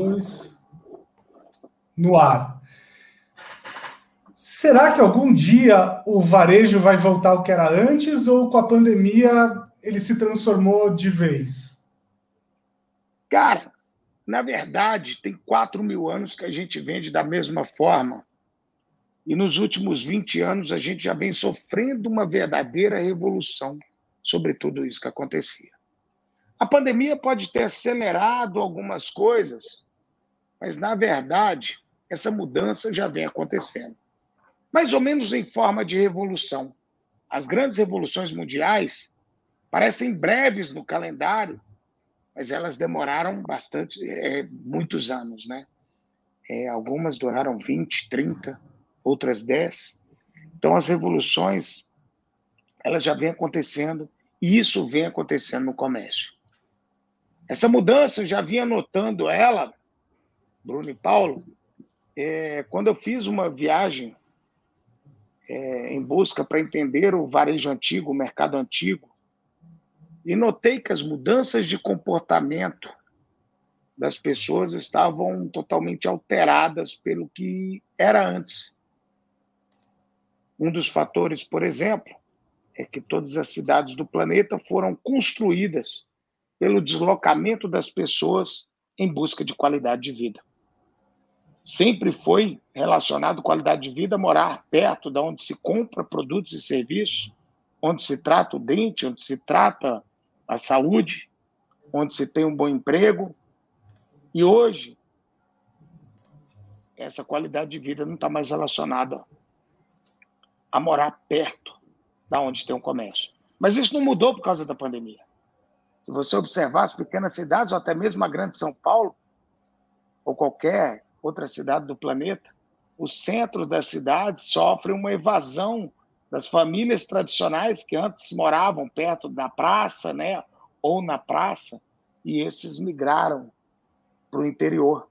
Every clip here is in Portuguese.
dois. No ar. Será que algum dia o varejo vai voltar ao que era antes ou com a pandemia ele se transformou de vez? Cara, na verdade, tem 4 mil anos que a gente vende da mesma forma. E nos últimos 20 anos a gente já vem sofrendo uma verdadeira revolução sobre tudo isso que acontecia. A pandemia pode ter acelerado algumas coisas, mas na verdade essa mudança já vem acontecendo mais ou menos em forma de revolução. As grandes revoluções mundiais parecem breves no calendário, mas elas demoraram bastante, é, muitos anos, né? É, algumas duraram 20, 30, outras 10. Então, as revoluções, elas já vêm acontecendo, e isso vem acontecendo no comércio. Essa mudança, eu já vinha notando ela, Bruno e Paulo, é, quando eu fiz uma viagem é, em busca para entender o varejo antigo, o mercado antigo, e notei que as mudanças de comportamento das pessoas estavam totalmente alteradas pelo que era antes. Um dos fatores, por exemplo, é que todas as cidades do planeta foram construídas pelo deslocamento das pessoas em busca de qualidade de vida sempre foi relacionado à qualidade de vida morar perto da onde se compra produtos e serviços, onde se trata o dente, onde se trata a saúde, onde se tem um bom emprego. E hoje, essa qualidade de vida não está mais relacionada a morar perto da onde tem um comércio. Mas isso não mudou por causa da pandemia. Se você observar as pequenas cidades, ou até mesmo a grande São Paulo, ou qualquer outra cidade do planeta, o centro da cidade sofre uma evasão das famílias tradicionais que antes moravam perto da praça, né, ou na praça, e esses migraram para o interior,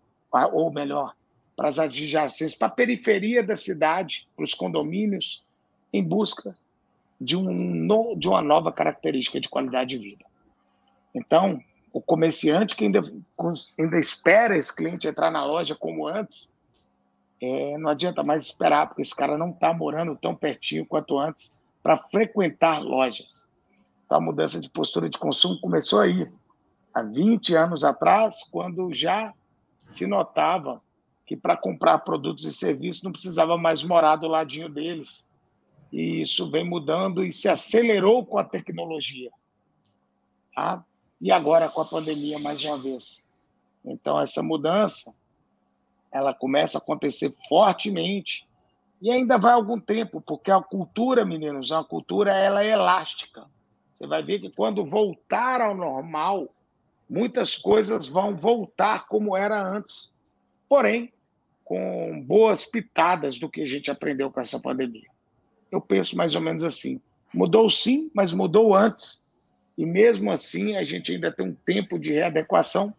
ou melhor, para as adjacências, para a periferia da cidade, para os condomínios, em busca de, um, de uma nova característica de qualidade de vida. Então, o comerciante que ainda, ainda espera esse cliente entrar na loja como antes, é, não adianta mais esperar, porque esse cara não está morando tão pertinho quanto antes para frequentar lojas. Então, a mudança de postura de consumo começou aí, há 20 anos atrás, quando já se notava que para comprar produtos e serviços não precisava mais morar do ladinho deles. E isso vem mudando e se acelerou com a tecnologia. Tá? E agora com a pandemia mais uma vez. Então essa mudança ela começa a acontecer fortemente e ainda vai algum tempo, porque a cultura, meninos, a cultura ela é elástica. Você vai ver que quando voltar ao normal, muitas coisas vão voltar como era antes. Porém, com boas pitadas do que a gente aprendeu com essa pandemia. Eu penso mais ou menos assim. Mudou sim, mas mudou antes e mesmo assim a gente ainda tem um tempo de readequação,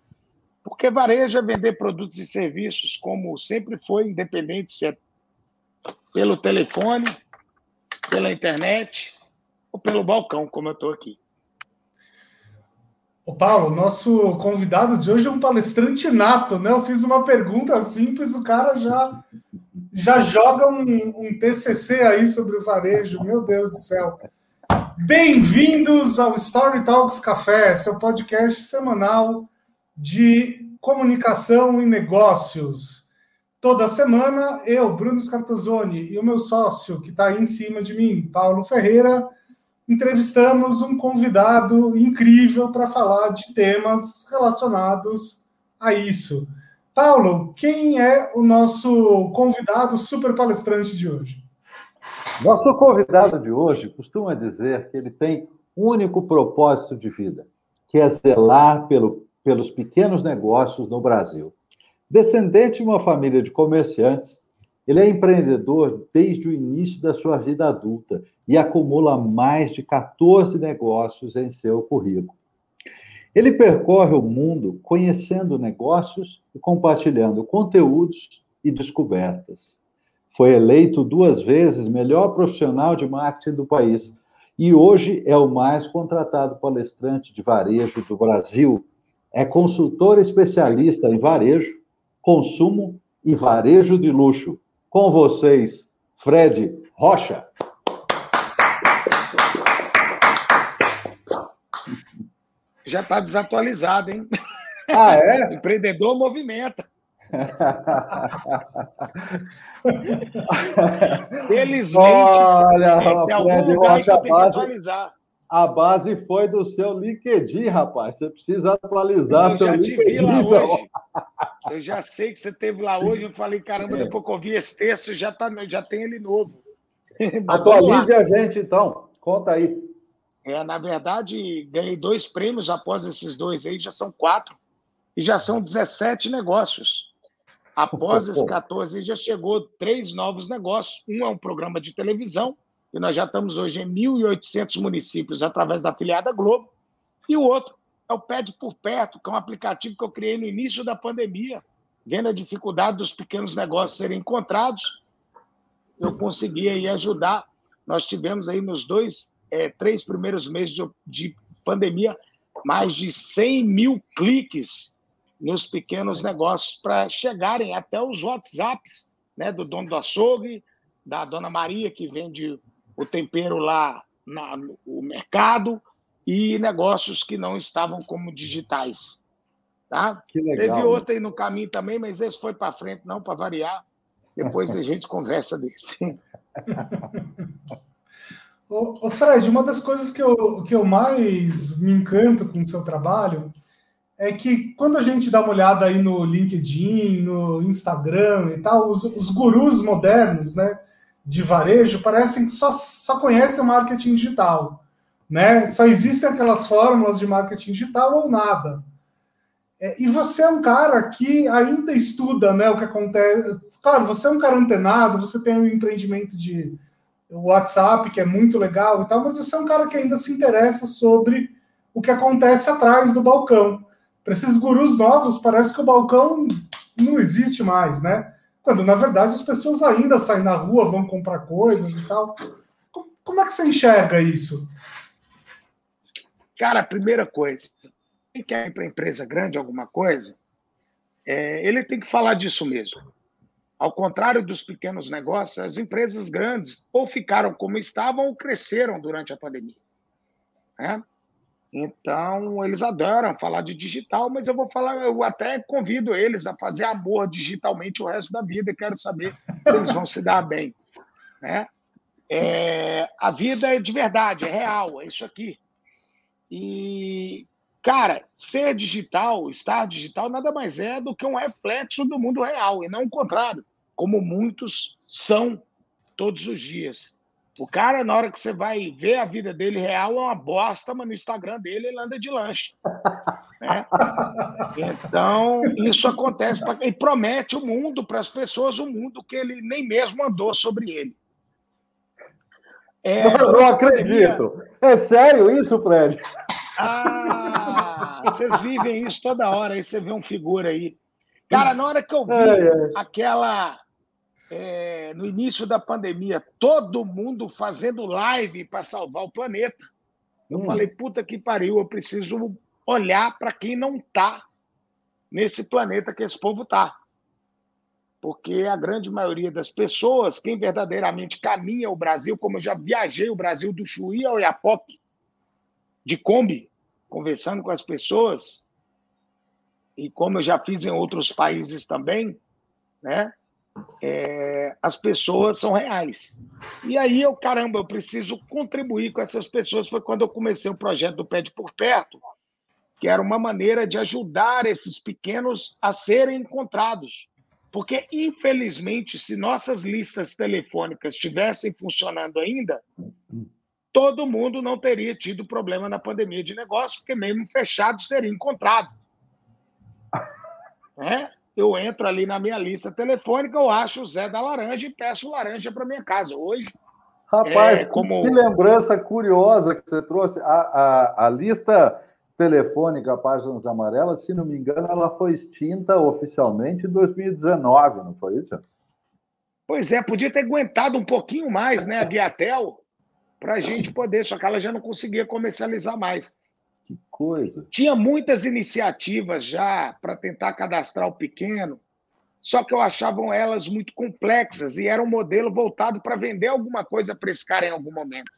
porque varejo é vender produtos e serviços como sempre foi, independente se é pelo telefone, pela internet ou pelo balcão, como eu estou aqui. O Paulo, nosso convidado de hoje é um palestrante nato, né? Eu fiz uma pergunta simples, o cara já já joga um, um TCC aí sobre o varejo. Meu Deus do céu. Bem-vindos ao Story Talks Café, seu podcast semanal de comunicação e negócios. Toda semana, eu, Bruno Scartozoni, e o meu sócio, que está aí em cima de mim, Paulo Ferreira, entrevistamos um convidado incrível para falar de temas relacionados a isso. Paulo, quem é o nosso convidado super palestrante de hoje? Nosso convidado de hoje costuma dizer que ele tem um único propósito de vida, que é zelar pelo, pelos pequenos negócios no Brasil. Descendente de uma família de comerciantes, ele é empreendedor desde o início da sua vida adulta e acumula mais de 14 negócios em seu currículo. Ele percorre o mundo conhecendo negócios e compartilhando conteúdos e descobertas. Foi eleito duas vezes melhor profissional de marketing do país e hoje é o mais contratado palestrante de varejo do Brasil. É consultor especialista em varejo, consumo e varejo de luxo. Com vocês, Fred Rocha. Já está desatualizado, hein? Ah, é? Empreendedor movimenta. Felizmente, Olha, tem algum lugar que que base, atualizar. a base foi do seu LinkedIn, rapaz. Você precisa atualizar Eu seu já te LinkedIn. vi lá hoje. Eu já sei que você esteve lá hoje. Eu falei, caramba, É. depois que eu vi esse texto, já, tá, já tem ele novo. Atualize a gente, então. Conta aí. É, na verdade, ganhei dois prêmios após esses dois aí, já são quatro. E já são 17 negócios. Após esses 14 aí, já chegou três novos negócios. Um é um programa de televisão, e nós já estamos hoje em 1.800 municípios através da afiliada Globo. E o outro é o Pede por Perto, que é um aplicativo que eu criei no início da pandemia, vendo a dificuldade dos pequenos negócios serem encontrados. Eu consegui aí ajudar. Nós tivemos aí nos dois, é, três primeiros meses de, de pandemia, mais de 100 mil cliques nos pequenos negócios para chegarem até os WhatsApps né, do dono do açougue, da dona Maria, que vende o tempero lá na- no mercado, e negócios que não estavam como digitais. Tá? Que legal. Teve outro aí no caminho também, mas esse foi para frente, não para variar. Depois a gente conversa desse. Ô, Fred, uma das coisas que eu, que eu mais me encanto com o seu trabalho é que quando a gente dá uma olhada aí no LinkedIn, no Instagram e tal, os, os gurus modernos, né, de varejo parecem que só, só conhecem o marketing digital, né? Só existem aquelas fórmulas de marketing digital ou nada. É, e você é um cara que ainda estuda, né, o que acontece. Claro, você é um cara antenado, você tem um empreendimento de WhatsApp, que é muito legal e tal, mas você é um cara que ainda se interessa sobre o que acontece atrás do balcão. Para esses gurus novos, parece que o balcão não existe mais, né? Quando, na verdade, as pessoas ainda saem na rua, vão comprar coisas e tal. Co- Como é que você enxerga isso? Cara, a primeira coisa, quem quer ir para empresa grande alguma coisa, é, ele tem que falar disso mesmo. Ao contrário dos pequenos negócios, as empresas grandes ou ficaram como estavam ou cresceram durante a pandemia. né? Então, eles adoram falar de digital, mas eu vou falar, eu até convido eles a fazer amor digitalmente o resto da vida e quero saber se eles vão se dar bem. Né? É, a vida é de verdade, é real, é isso aqui. E, cara, ser digital, estar digital, nada mais é do que um reflexo do mundo real, e não o contrário, como muitos são todos os dias. O cara, na hora que você vai ver a vida dele real, é uma bosta, mas no Instagram dele ele anda de lanche. né? Então, isso acontece pra... e promete o mundo para as pessoas, o mundo que ele nem mesmo andou sobre ele. É, Eu não acredito. É sério isso, Fred? Ah, vocês vivem isso toda hora, aí você vê um figura aí. Cara, na hora que eu vi É, é. aquela. É, no início da pandemia, todo mundo fazendo live para salvar o planeta. Eu Hum. falei, puta que pariu, eu preciso olhar para quem não está nesse planeta que esse povo está. Porque a grande maioria das pessoas, quem verdadeiramente caminha o Brasil, como eu já viajei o Brasil do Chuí ao Iapoque, de Kombi, conversando com as pessoas, e como eu já fiz em outros países também, né? É, as pessoas são reais. E aí eu, caramba, eu preciso contribuir com essas pessoas. Foi quando eu comecei o projeto do Pede por Perto, que era uma maneira de ajudar esses pequenos a serem encontrados. Porque, infelizmente, se nossas listas telefônicas estivessem funcionando ainda, todo mundo não teria tido problema na pandemia de negócio, porque mesmo fechado seria encontrado. É? Eu entro ali na minha lista telefônica, eu acho o Zé da Laranja e peço laranja para minha casa. Hoje, Rapaz, É, como- que lembrança curiosa que você trouxe. A, a, a lista telefônica Páginas Amarelas, se não me engano, ela foi extinta oficialmente em 2019, não foi isso? pois é, podia ter aguentado um pouquinho mais, né, a Viatel, para a gente poder, só que ela já não conseguia comercializar mais. Que coisa. Tinha muitas iniciativas já para tentar cadastrar o pequeno, só que eu achavam elas muito complexas e era um modelo voltado para vender alguma coisa para esse cara em algum momento.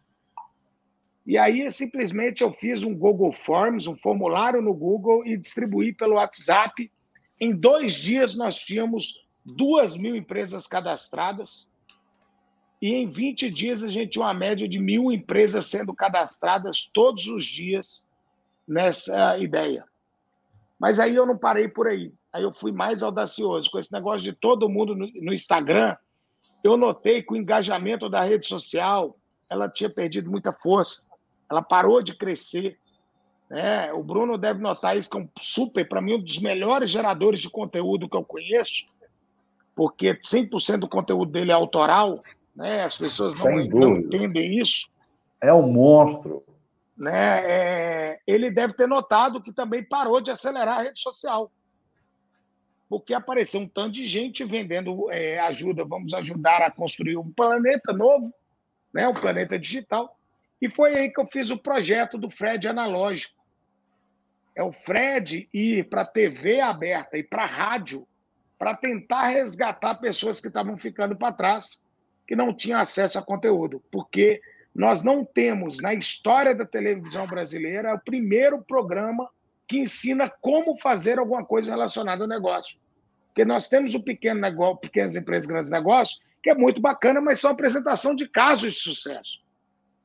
E aí, simplesmente, eu fiz um Google Forms, um formulário no Google e distribuí pelo WhatsApp. Em dois dias, nós tínhamos duas mil empresas cadastradas. E em 20 dias, a gente tinha uma média de mil empresas sendo cadastradas todos os dias nessa ideia. Mas aí eu não parei por aí. Aí eu fui mais audacioso. Com esse negócio de todo mundo no Instagram, eu notei que o engajamento da rede social ela tinha perdido muita força ela parou de crescer. Né? O Bruno deve notar isso, que é um super, para mim, um dos melhores geradores de conteúdo que eu conheço, porque 100% do conteúdo dele é autoral, né? as pessoas não, não entendem isso. É um monstro. Né? É... ele deve ter notado que também parou de acelerar a rede social. Porque apareceu um tanto de gente vendendo é, ajuda, vamos ajudar a construir um planeta novo, né? um planeta digital. E foi aí que eu fiz o projeto do Fred analógico. É o Fred ir para a TV aberta e para a rádio para tentar resgatar pessoas que estavam ficando para trás, que não tinham acesso a conteúdo. Porque nós não temos, na história da televisão brasileira, o primeiro programa que ensina como fazer alguma coisa relacionada ao negócio. Porque nós temos o pequeno negócio, pequenas empresas, grandes negócios, que é muito bacana, mas são apresentação de casos de sucesso.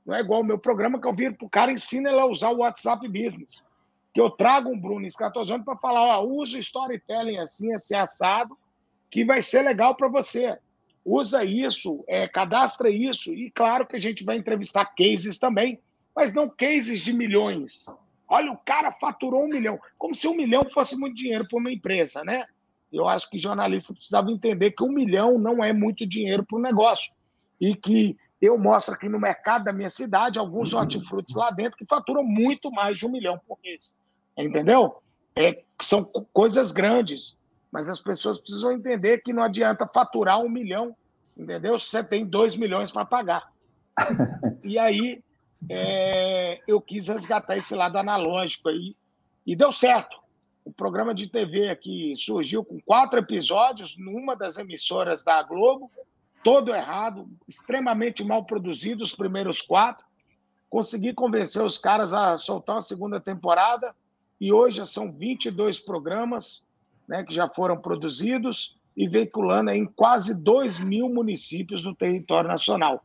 Não é igual o meu programa que eu viro para o cara ensina ele a usar o WhatsApp Business. Que eu trago um Bruno Escatozano para falar, ó, usa storytelling assim, assim, assado, que vai ser legal para você. Usa isso, é, cadastra isso, e claro que a gente vai entrevistar cases também, mas não cases de milhões. Olha, o cara faturou um milhão, como se um milhão fosse muito dinheiro para uma empresa, né? Eu acho que jornalistas precisavam entender que um milhão não é muito dinheiro para o negócio. E que eu mostro aqui no mercado da minha cidade alguns hortifrutis lá dentro que faturam muito mais de um milhão por mês. Entendeu? É, são coisas grandes, mas as pessoas precisam entender que não adianta faturar um milhão, entendeu? Se você tem dois milhões para pagar. e aí é, eu quis resgatar esse lado analógico aí e deu certo. O programa de TV aqui surgiu com quatro episódios numa das emissoras da Globo todo errado, extremamente mal produzido os primeiros quatro. Consegui convencer os caras a soltar a segunda temporada e hoje são 22 programas né, que já foram produzidos e veiculando em quase 2 mil municípios no território nacional.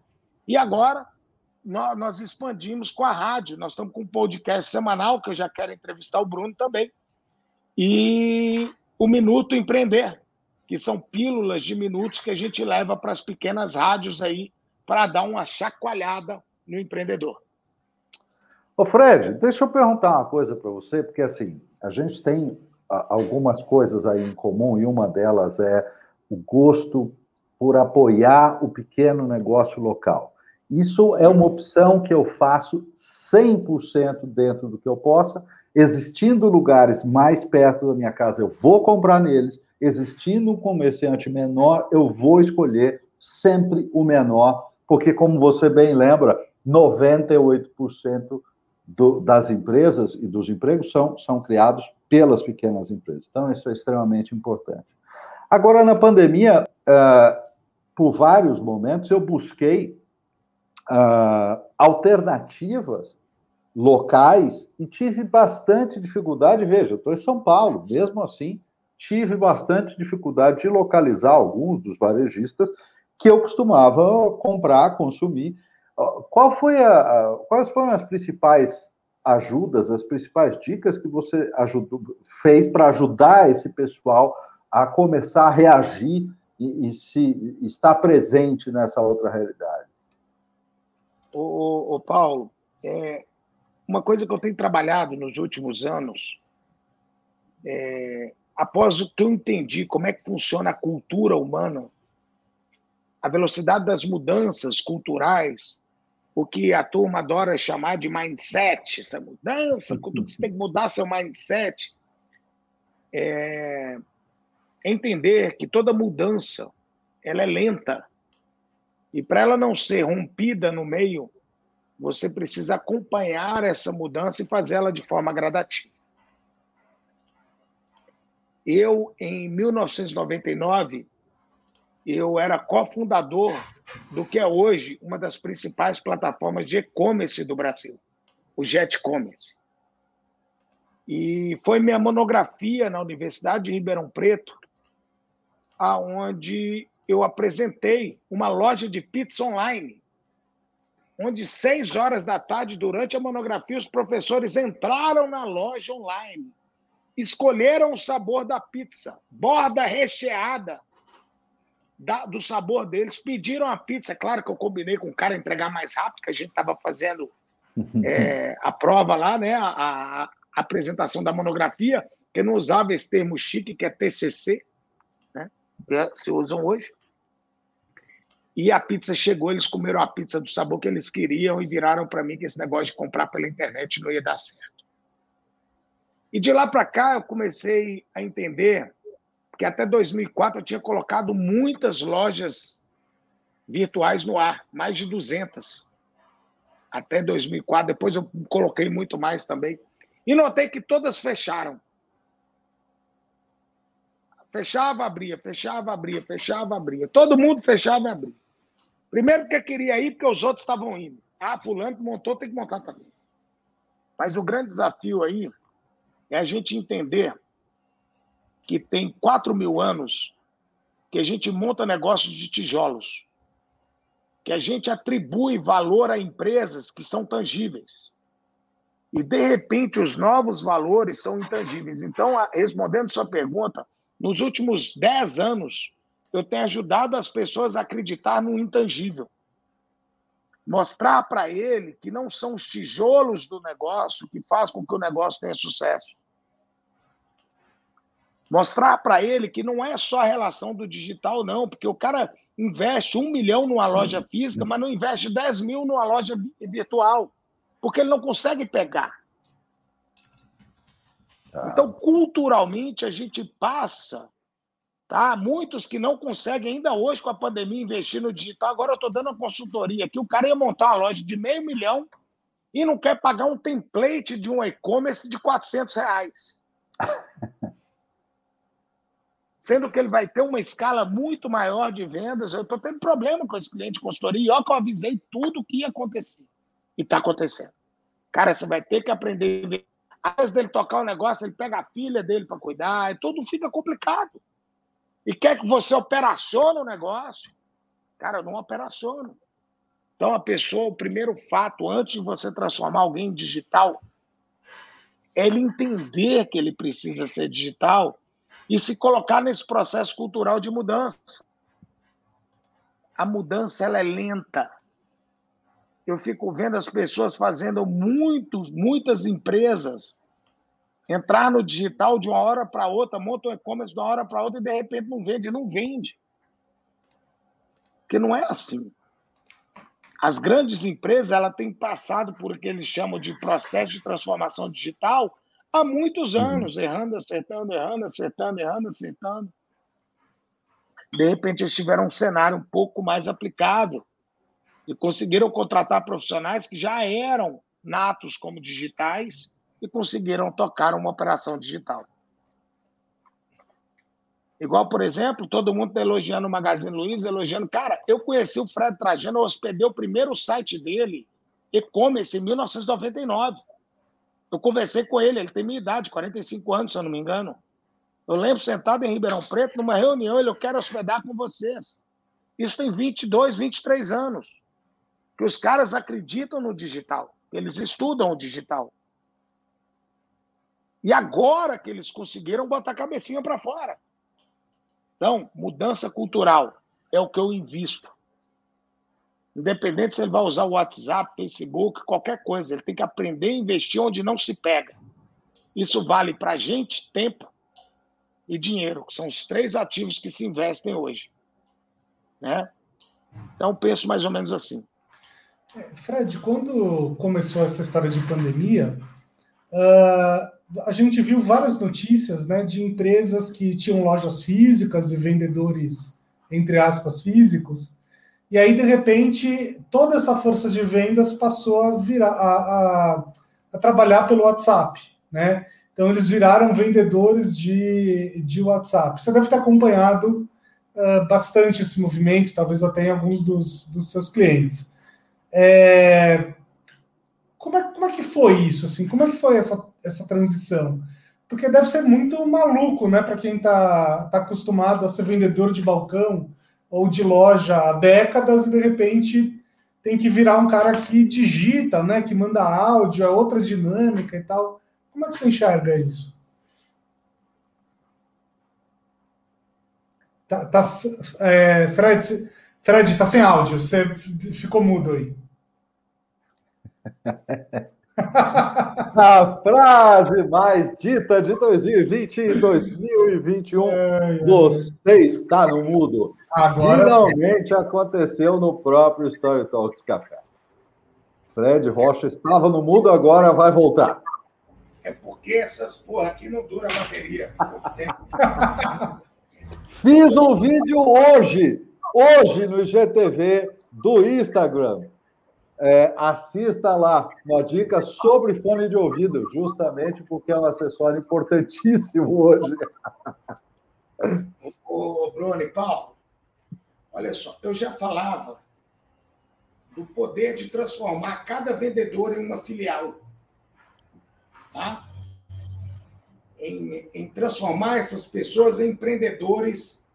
E agora nós, nós expandimos com a rádio, nós estamos com um podcast semanal, que eu já quero entrevistar o Bruno também, e o Minuto Empreender, que são pílulas de minutos que a gente leva para as pequenas rádios aí para dar uma chacoalhada no empreendedor. Ô Fred, deixa eu perguntar uma coisa para você, porque assim, a gente tem algumas coisas aí em comum e uma delas é o gosto por apoiar o pequeno negócio local. Isso é uma opção que eu faço 100% dentro do que eu possa. Existindo lugares mais perto da minha casa, eu vou comprar neles existindo um comerciante menor, eu vou escolher sempre o menor, porque, como você bem lembra, 98% do, das empresas e dos empregos são, são criados pelas pequenas empresas. Então, isso é extremamente importante. Agora, na pandemia, uh, por vários momentos, eu busquei uh, alternativas locais e tive bastante dificuldade. Veja, estou em São Paulo, mesmo assim, tive bastante dificuldade de localizar alguns dos varejistas que eu costumava comprar, consumir. Qual foi a, a, quais foram as principais ajudas, as principais dicas que você ajudou, fez para ajudar esse pessoal a começar a reagir e, e se estar presente nessa outra realidade? O Paulo, é, uma coisa que eu tenho trabalhado nos últimos anos é, após o que eu entendi como é que funciona a cultura humana, a velocidade das mudanças culturais, o que a turma adora chamar de mindset, essa mudança, você tem que mudar seu mindset, é entender que toda mudança ela é lenta e para ela não ser rompida no meio, você precisa acompanhar essa mudança e fazê-la de forma gradativa. eu, em 1999, eu era cofundador do que é hoje uma das principais plataformas de e-commerce do Brasil, o Jet Commerce. E foi minha monografia na Universidade de Ribeirão Preto, aonde eu apresentei uma loja de pizza online, onde seis horas da tarde, durante a monografia, os professores entraram na loja online, escolheram o sabor da pizza, borda recheada da, do sabor deles, pediram a pizza. Claro que eu combinei com o cara entregar mais rápido, que a gente estava fazendo é, a prova lá, né? A, a, a, apresentação da monografia, que não usava esse termo chique, que é TCC, né? Que se usam hoje. E a pizza chegou, eles comeram a pizza do sabor que eles queriam e viraram para mim que esse negócio de comprar pela internet não ia dar certo. E de lá para cá eu comecei a entender que até 2004 eu tinha colocado muitas lojas virtuais no ar, mais de 200. Até 2004, depois eu coloquei muito mais também. E notei que todas fecharam. Fechava, abria, fechava, abria, fechava, abria. Todo mundo fechava e abria. Primeiro porque queria ir, porque os outros estavam indo. Ah, fulano que montou, tem que montar também. Mas o grande desafio aí é a gente entender que tem 4 mil anos que a gente monta negócios de tijolos, que a gente atribui valor a empresas que são tangíveis. E, de repente, os novos valores são intangíveis. Então, respondendo sua pergunta, nos últimos 10 anos, eu tenho ajudado as pessoas a acreditar no intangível. Mostrar para ele que não são os tijolos do negócio que faz com que o negócio tenha sucesso, Mostrar para ele que não é só a relação do digital, não, porque o cara investe um milhão numa loja física, mas não investe 10 mil numa loja virtual, porque ele não consegue pegar. Tá. Então, culturalmente, a gente passa, tá? Muitos que não conseguem ainda hoje com a pandemia investir no digital. Agora eu estou dando uma consultoria aqui. O cara ia montar uma loja de meio milhão e não quer pagar um template de um e-commerce de 400 reais. sendo que ele vai ter uma escala muito maior de vendas. Eu estou tendo problema com esse cliente de consultoria, e ó, que eu avisei tudo o que ia acontecer. E está acontecendo. Cara, você vai ter que aprender. Às vezes dele tocar o negócio, ele pega a filha dele para cuidar, e tudo fica complicado. E quer que você operacione o negócio. Cara, eu não operaciono. Então, a pessoa, o primeiro fato, antes de você transformar alguém em digital, é ele entender que ele precisa ser digital e se colocar nesse processo cultural de mudança. A mudança ela é lenta. Eu fico vendo as pessoas fazendo muito, muitas empresas entrar no digital de uma hora para outra, montam um e-commerce de uma hora para outra e de repente não vende, não vende. Porque não é assim. As grandes empresas ela têm passado por o que eles chamam de processo de transformação digital há muitos uhum. anos, errando, acertando, errando, acertando, errando, acertando. De repente, eles tiveram um cenário um pouco mais aplicável e conseguiram contratar profissionais que já eram natos como digitais e conseguiram tocar uma operação digital. Igual, por exemplo, todo mundo está elogiando o Magazine Luiza, elogiando. Cara, eu conheci o Fred Trajano, eu hospedei o primeiro site dele, e-commerce, em 1999. Eu conversei com ele, ele tem minha idade, 45 anos, se eu não me engano. Eu lembro sentado em Ribeirão Preto, numa reunião, ele, eu quero hospedar com vocês. Isso tem 22, 23 anos. Que os caras acreditam no digital, eles estudam o digital. E agora que eles conseguiram botar a cabecinha para fora. Então, mudança cultural é o que eu invisto. Independente se ele vai usar o WhatsApp, Facebook, qualquer coisa, ele tem que aprender a investir onde não se pega. Isso vale para gente, tempo e dinheiro, que são os três ativos que se investem hoje. Né? Então, penso mais ou menos assim. É, Fred, quando começou essa história de pandemia, uh, a gente viu várias notícias né, de empresas que tinham lojas físicas e vendedores, entre aspas, físicos, e aí, de repente, toda essa força de vendas passou a virar a, a, a trabalhar pelo WhatsApp, né? Então eles viraram vendedores de, de WhatsApp. Você deve ter acompanhado uh, bastante esse movimento, talvez até em alguns dos, dos seus clientes. É, como, é, como é que foi isso? Assim? Como é que foi essa, essa transição? Porque deve ser muito maluco, né, para quem está tá acostumado a ser vendedor de balcão ou de loja há décadas e de repente tem que virar um cara que digita, né, que manda áudio, é outra dinâmica e tal. Como é que você enxerga isso? Tá, tá é, Fred, Fred, tá sem áudio, você ficou mudo aí. A frase mais dita de 2020 e 2021. É, é, você está no mudo. Agora Finalmente sim. aconteceu no próprio Story Talks Café. Fred Rocha estava no mudo, agora vai voltar. É porque essas porra aqui não dura a bateria. Fiz um vídeo hoje, hoje no IGTV do Instagram. É, assista lá uma dica sobre fone de ouvido, justamente porque é um acessório importantíssimo hoje. Ô, Bruno e Paulo, olha só, eu já falava do poder de transformar cada vendedor em uma filial. Tá? Em, em transformar essas pessoas em empreendedores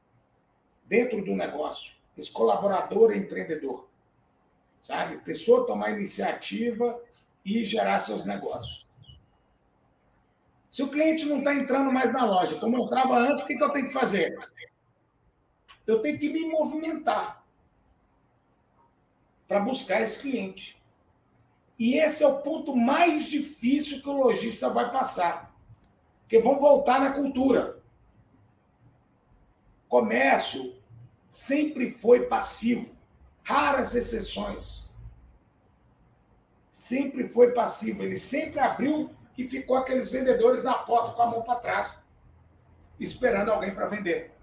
dentro do negócio. Esse colaborador é empreendedor. Sabe? Pessoa tomar iniciativa e gerar seus negócios. Se o cliente não está entrando mais na loja, como eu entrava antes, o que, que eu tenho que fazer? Eu tenho que me movimentar para buscar esse cliente. E esse é o ponto mais difícil que o lojista vai passar. Porque vão voltar na cultura. Comércio sempre foi passivo. Raras exceções. Sempre foi passivo. Ele sempre abriu e ficou aqueles vendedores na porta com a mão para trás, esperando alguém para vender.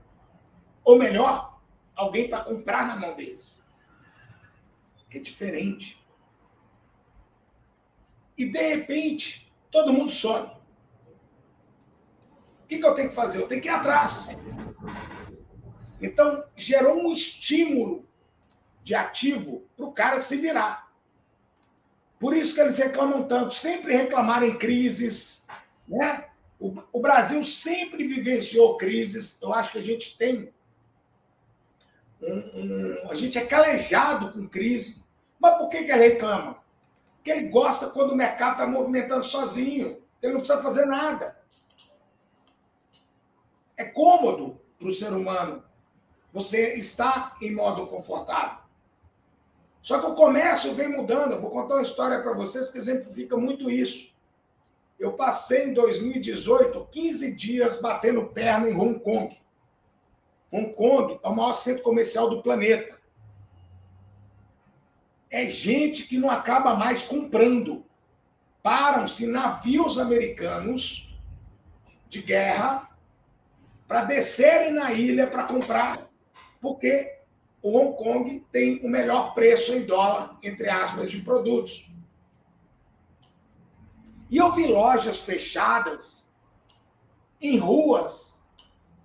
Ou melhor, alguém para comprar na mão deles. É diferente. E de repente, todo mundo some. O que, que eu tenho que fazer? Eu tenho que ir atrás. Então, gerou um estímulo de ativo para o cara se virar. Por isso que eles reclamam tanto, sempre reclamaram em crises. Né? O, o Brasil sempre vivenciou crises. Eu acho que a gente tem. Um, um, a gente é calejado com crise. Mas por que, que ele reclama? Porque ele gosta quando o mercado está movimentando sozinho. Ele não precisa fazer nada. É cômodo para o ser humano. Você está em modo confortável. Só que o comércio vem mudando. Eu vou contar uma história para vocês que exemplifica muito isso. Eu passei em 2018 15 dias batendo perna em Hong Kong. Hong Kong é o maior centro comercial do planeta. É gente que não acaba mais comprando. Param-se navios americanos de guerra para descerem na ilha para comprar. Porque o Hong Kong tem o melhor preço em dólar, entre aspas, de produtos. E eu vi lojas fechadas em ruas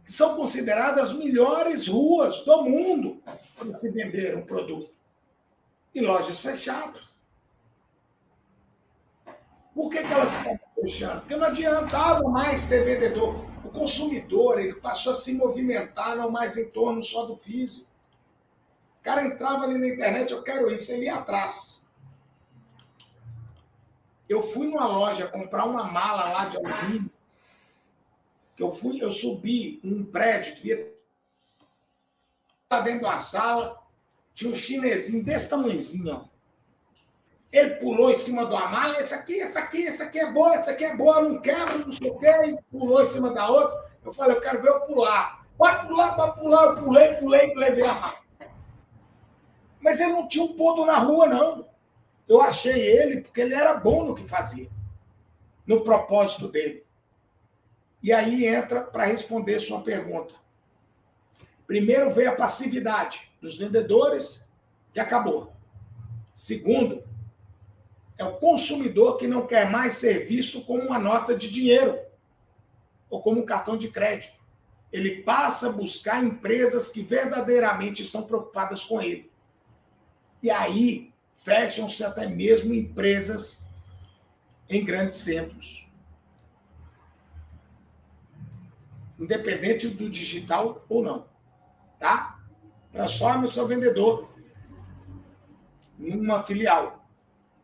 que são consideradas as melhores ruas do mundo para se vender um produto. E lojas fechadas. Por que, que elas estão fechando? Porque não adiantava mais ter vendedor. O consumidor ele passou a se movimentar não mais em torno só do físico. O cara entrava ali na internet, eu quero isso, ele ia atrás. Eu fui numa loja comprar uma mala lá de alumínio. Eu fui, eu subi num prédio, devia estar dentro da sala, tinha um chinesinho desse tamanhozinho, ó. Ele pulou em cima uma mala, essa aqui, essa aqui, essa aqui é boa, essa aqui é boa, não quebra, não sei o quê, e pulou em cima da outra. Eu falei, eu quero ver eu pular. Pode pular, pode pular. Eu pulei, pulei, levei a mala. Mas ele não tinha um ponto na rua, não. Eu achei ele porque ele era bom no que fazia, no propósito dele. E aí entra para responder sua pergunta. Primeiro veio a passividade dos vendedores, que acabou. Segundo, é o consumidor que não quer mais ser visto como uma nota de dinheiro. ou como um cartão de crédito. Ele passa a buscar empresas que verdadeiramente estão preocupadas com ele. E aí fecham-se até mesmo empresas em grandes centros. Independente do digital ou não. Tá? Transforme o seu vendedor numa filial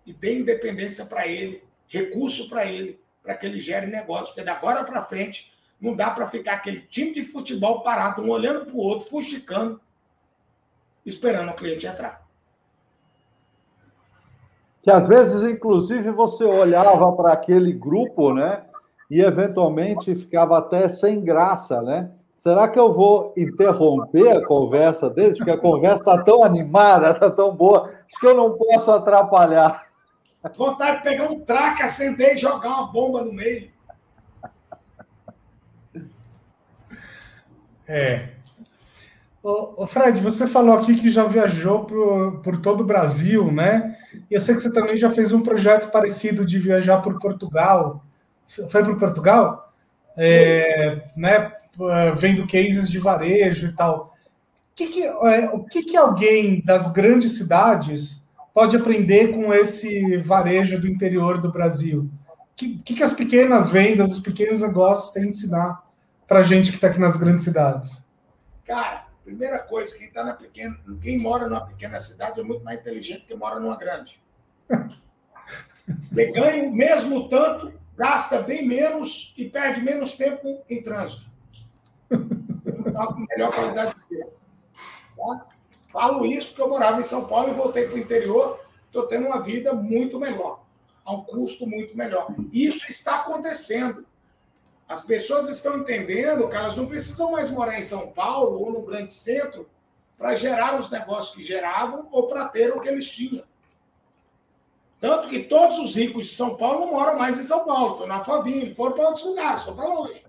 e dê independência para ele, recurso para ele, para que ele gere negócio. Porque da agora para frente não dá para ficar aquele time de futebol parado, um olhando para o outro, fusticando, esperando o cliente entrar. Que às vezes, inclusive, você olhava para aquele grupo, né? E eventualmente ficava até sem graça, né? Será que eu vou interromper a conversa deles? Porque a conversa está tão animada, está tão boa, acho que eu não posso atrapalhar. Vontade de pegar um traque, acender e jogar uma bomba no meio. É. Ô, Fred, você falou aqui que já viajou por, por todo o Brasil, né? E eu sei que você também já fez um projeto parecido de viajar por Portugal. Foi para Portugal? É, né? Vendo cases de varejo e tal. O que, que, é, o que, que alguém das grandes cidades pode aprender com esse varejo do interior do Brasil? O que, que, que as pequenas vendas, os pequenos negócios têm a ensinar para gente que está aqui nas grandes cidades? Cara, primeira coisa, quem tá na pequena, quem mora numa pequena cidade é muito mais inteligente que quem mora numa grande. Ele ganha o mesmo tanto, gasta bem menos e perde menos tempo em trânsito. Tá com melhor qualidade de vida. Tá? Falo isso porque eu morava em São Paulo e voltei para o interior. Estou tendo uma vida muito melhor, a um custo muito melhor. Isso está acontecendo. As pessoas estão entendendo que elas não precisam mais morar em São Paulo ou no grande centro para gerar os negócios que geravam ou para ter o que eles tinham. Tanto que todos os ricos de São Paulo não moram mais em São Paulo, estão na Fabinho, foram para outros lugares, foram para longe.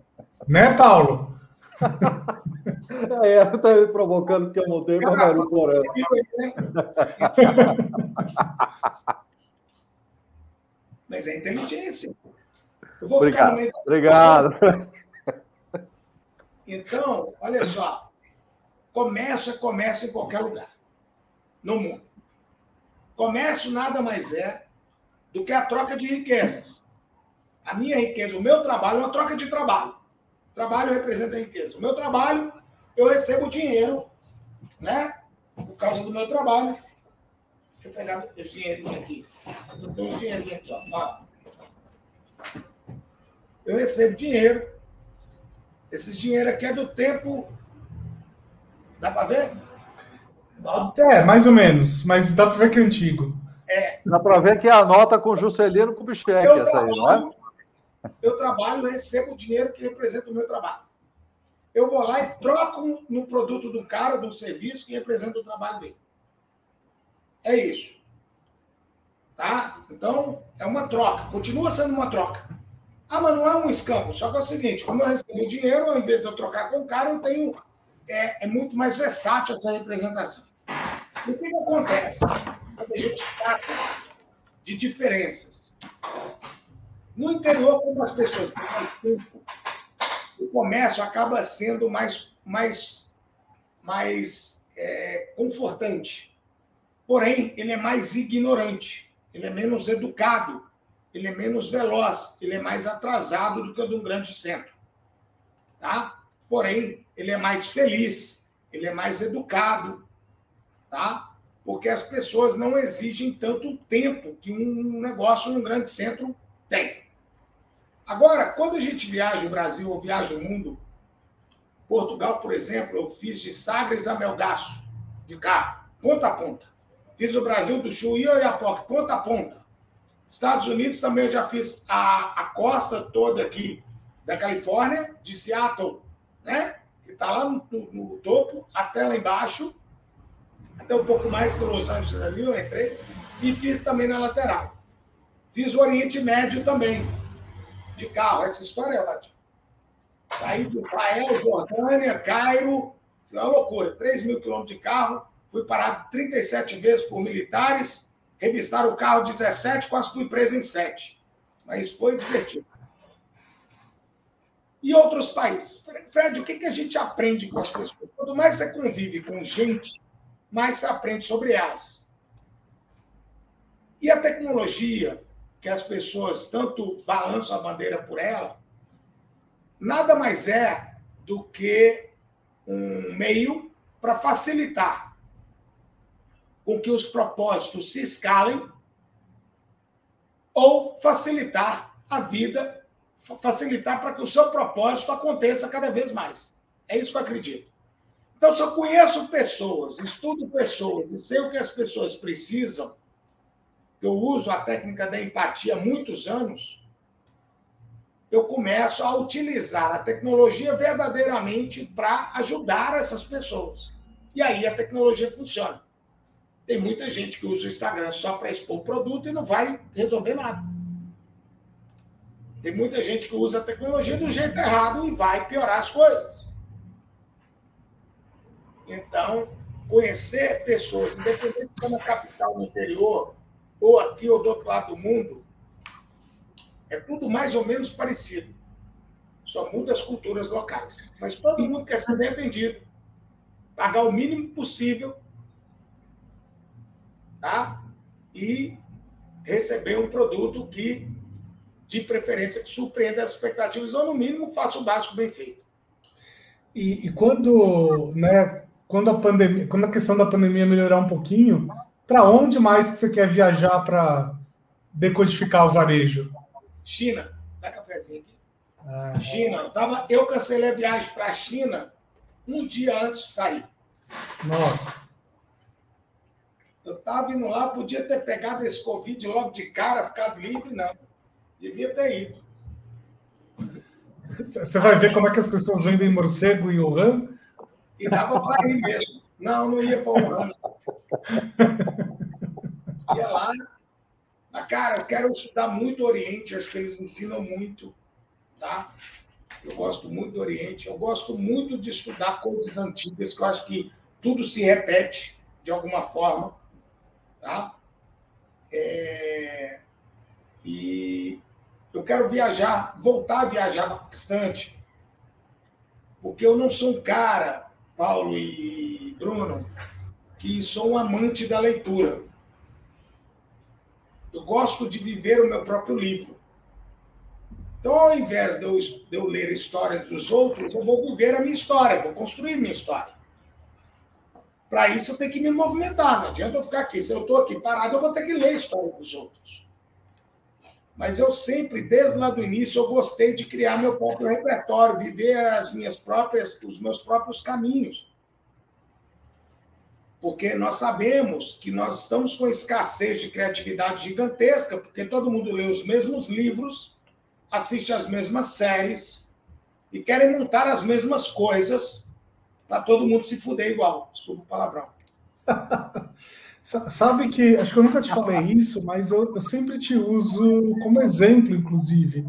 Né, Paulo? é, está me provocando que eu montei para Mariporã. Mas é inteligência. Obrigado. Obrigado. Então, olha só. Começa, começa em qualquer lugar no mundo. Comércio nada mais é do que a troca de riquezas. A minha riqueza, o meu trabalho é uma troca de trabalho. Trabalho representa a riqueza. O meu trabalho, eu recebo dinheiro, né? Por causa do meu trabalho. Deixa eu pegar esse dinheirinho aqui. Eu tenho um dinheirinho aqui, ó eu recebo dinheiro. Esse dinheiro aqui é do tempo. Dá para ver? É, mais ou menos, mas dá para ver que é antigo. É. Dá para ver que é a nota com Juscelino Kubitschek, essa trabalho, aí, não é? Eu trabalho, recebo o dinheiro que representa o meu trabalho. Eu vou lá e troco no produto do cara, do serviço que representa o trabalho dele. É isso. Tá? Então, é uma troca. Continua sendo uma troca. Ah, mas não é um escampo. Só que é o seguinte: como eu recebo dinheiro, ao invés de eu trocar com o cara, eu tenho. É, é muito mais versátil essa representação. o que, que acontece? Quando a gente trata de diferenças. No interior, como as pessoas têm mais tempo, o comércio acaba sendo mais, mais, mais é, confortante. Porém, ele é mais ignorante, ele é menos educado ele é menos veloz, ele é mais atrasado do que o de um grande centro. Tá? Porém, ele é mais feliz, ele é mais educado, tá? Porque as pessoas não exigem tanto tempo que um negócio num grande centro tem. Agora, quando a gente viaja o Brasil ou viaja o mundo, Portugal, por exemplo, eu fiz de Sagres a Melgaço, de carro, ponta a ponta. Fiz o Brasil do Chuí e Oiapoque, ponta a ponta. Estados Unidos também eu já fiz a, a costa toda aqui da Califórnia, de Seattle, né? Que está lá no, no, topo, até lá embaixo, até um pouco mais que Los Angeles ali, eu entrei, e fiz também na lateral. Fiz o Oriente Médio também, de carro. Essa história é ótima. Saí do Israel, Jordânia, Cairo, é uma loucura. 3 mil quilômetros de carro, fui parado 37 vezes por militares, revistaram o carro 17, quase fui preso em 7. Mas foi divertido. e outros países. Fred, o que, que a gente aprende com as pessoas? Quanto mais você convive com gente, mais você aprende sobre elas. E a tecnologia, que as pessoas tanto balançam a bandeira por ela, nada mais é do que um meio para facilitar com que os propósitos se escalem ou facilitar a vida, facilitar para que o seu propósito aconteça cada vez mais. É isso que eu acredito. Então, se eu conheço pessoas, estudo pessoas e sei o que as pessoas precisam, eu uso a técnica da empatia há muitos anos, eu começo a utilizar a tecnologia verdadeiramente para ajudar essas pessoas. E aí a tecnologia funciona. Tem muita gente que usa o Instagram só para expor o produto e não vai resolver nada. Tem muita gente que usa a tecnologia do jeito errado e vai piorar as coisas. Então, conhecer pessoas, independente de na capital, no interior, ou aqui ou do outro lado do mundo, é tudo mais ou menos parecido. Só muda as culturas locais. Mas todo mundo quer ser bem atendido. Pagar o mínimo possível tá? e receber um produto que, de preferência, que surpreenda as expectativas, ou no mínimo faça o básico bem feito. E, e quando, né, quando a pandemia, quando a questão da pandemia melhorar um pouquinho, para onde mais que você quer viajar para decodificar o varejo? China. Dá cafezinho aqui. Ah. China. Eu, tava, eu cancelei a viagem para a China um dia antes de sair. Nossa. Eu estava indo lá, podia ter pegado esse Covid logo de cara, ficado livre, não. Devia ter ido. Você vai ver como é que as pessoas vendem morcego em Wuhan? E dava para ir mesmo. Não, não ia para Wuhan. Ia lá. Mas, cara, eu quero estudar muito Oriente, acho que eles ensinam muito, tá? Eu gosto muito do Oriente. Eu gosto muito de estudar coisas antigas, que eu acho que tudo se repete de alguma forma, tá? É... E eu quero viajar, voltar a viajar bastante, porque eu não sou um cara, Paulo e Bruno, que sou um amante da leitura. Eu gosto de viver o meu próprio livro. Então, ao invés de eu, de eu ler histórias dos outros, eu vou viver a minha história, vou construir minha história. Para isso, eu tenho que me movimentar. Não adianta eu ficar aqui. Se eu estou aqui parado, eu vou ter que ler a história dos outros. Mas eu sempre, desde lá do início, eu gostei de criar meu próprio repertório, viver as minhas próprias, os meus próprios caminhos porque nós sabemos que nós estamos com escassez de criatividade gigantesca, porque todo mundo lê os mesmos livros, assiste as mesmas séries e querem montar as mesmas coisas para todo mundo se fuder igual. Desculpa o palavrão. Sabe que, acho que eu nunca te falei isso, mas eu, eu sempre te uso como exemplo, inclusive.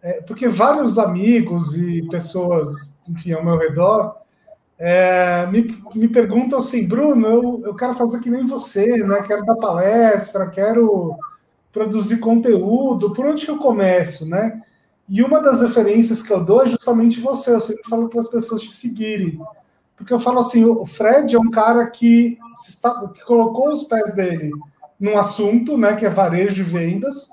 É, porque vários amigos e pessoas, enfim, ao meu redor, é, me, me perguntam assim, Bruno, eu, eu quero fazer que nem você, né? Quero dar palestra, quero produzir conteúdo, por onde que eu começo, né? E uma das referências que eu dou é justamente você. Eu sempre falo para as pessoas te seguirem. Porque eu falo assim, o Fred é um cara que, está, que colocou os pés dele num assunto, né, que é varejo e vendas,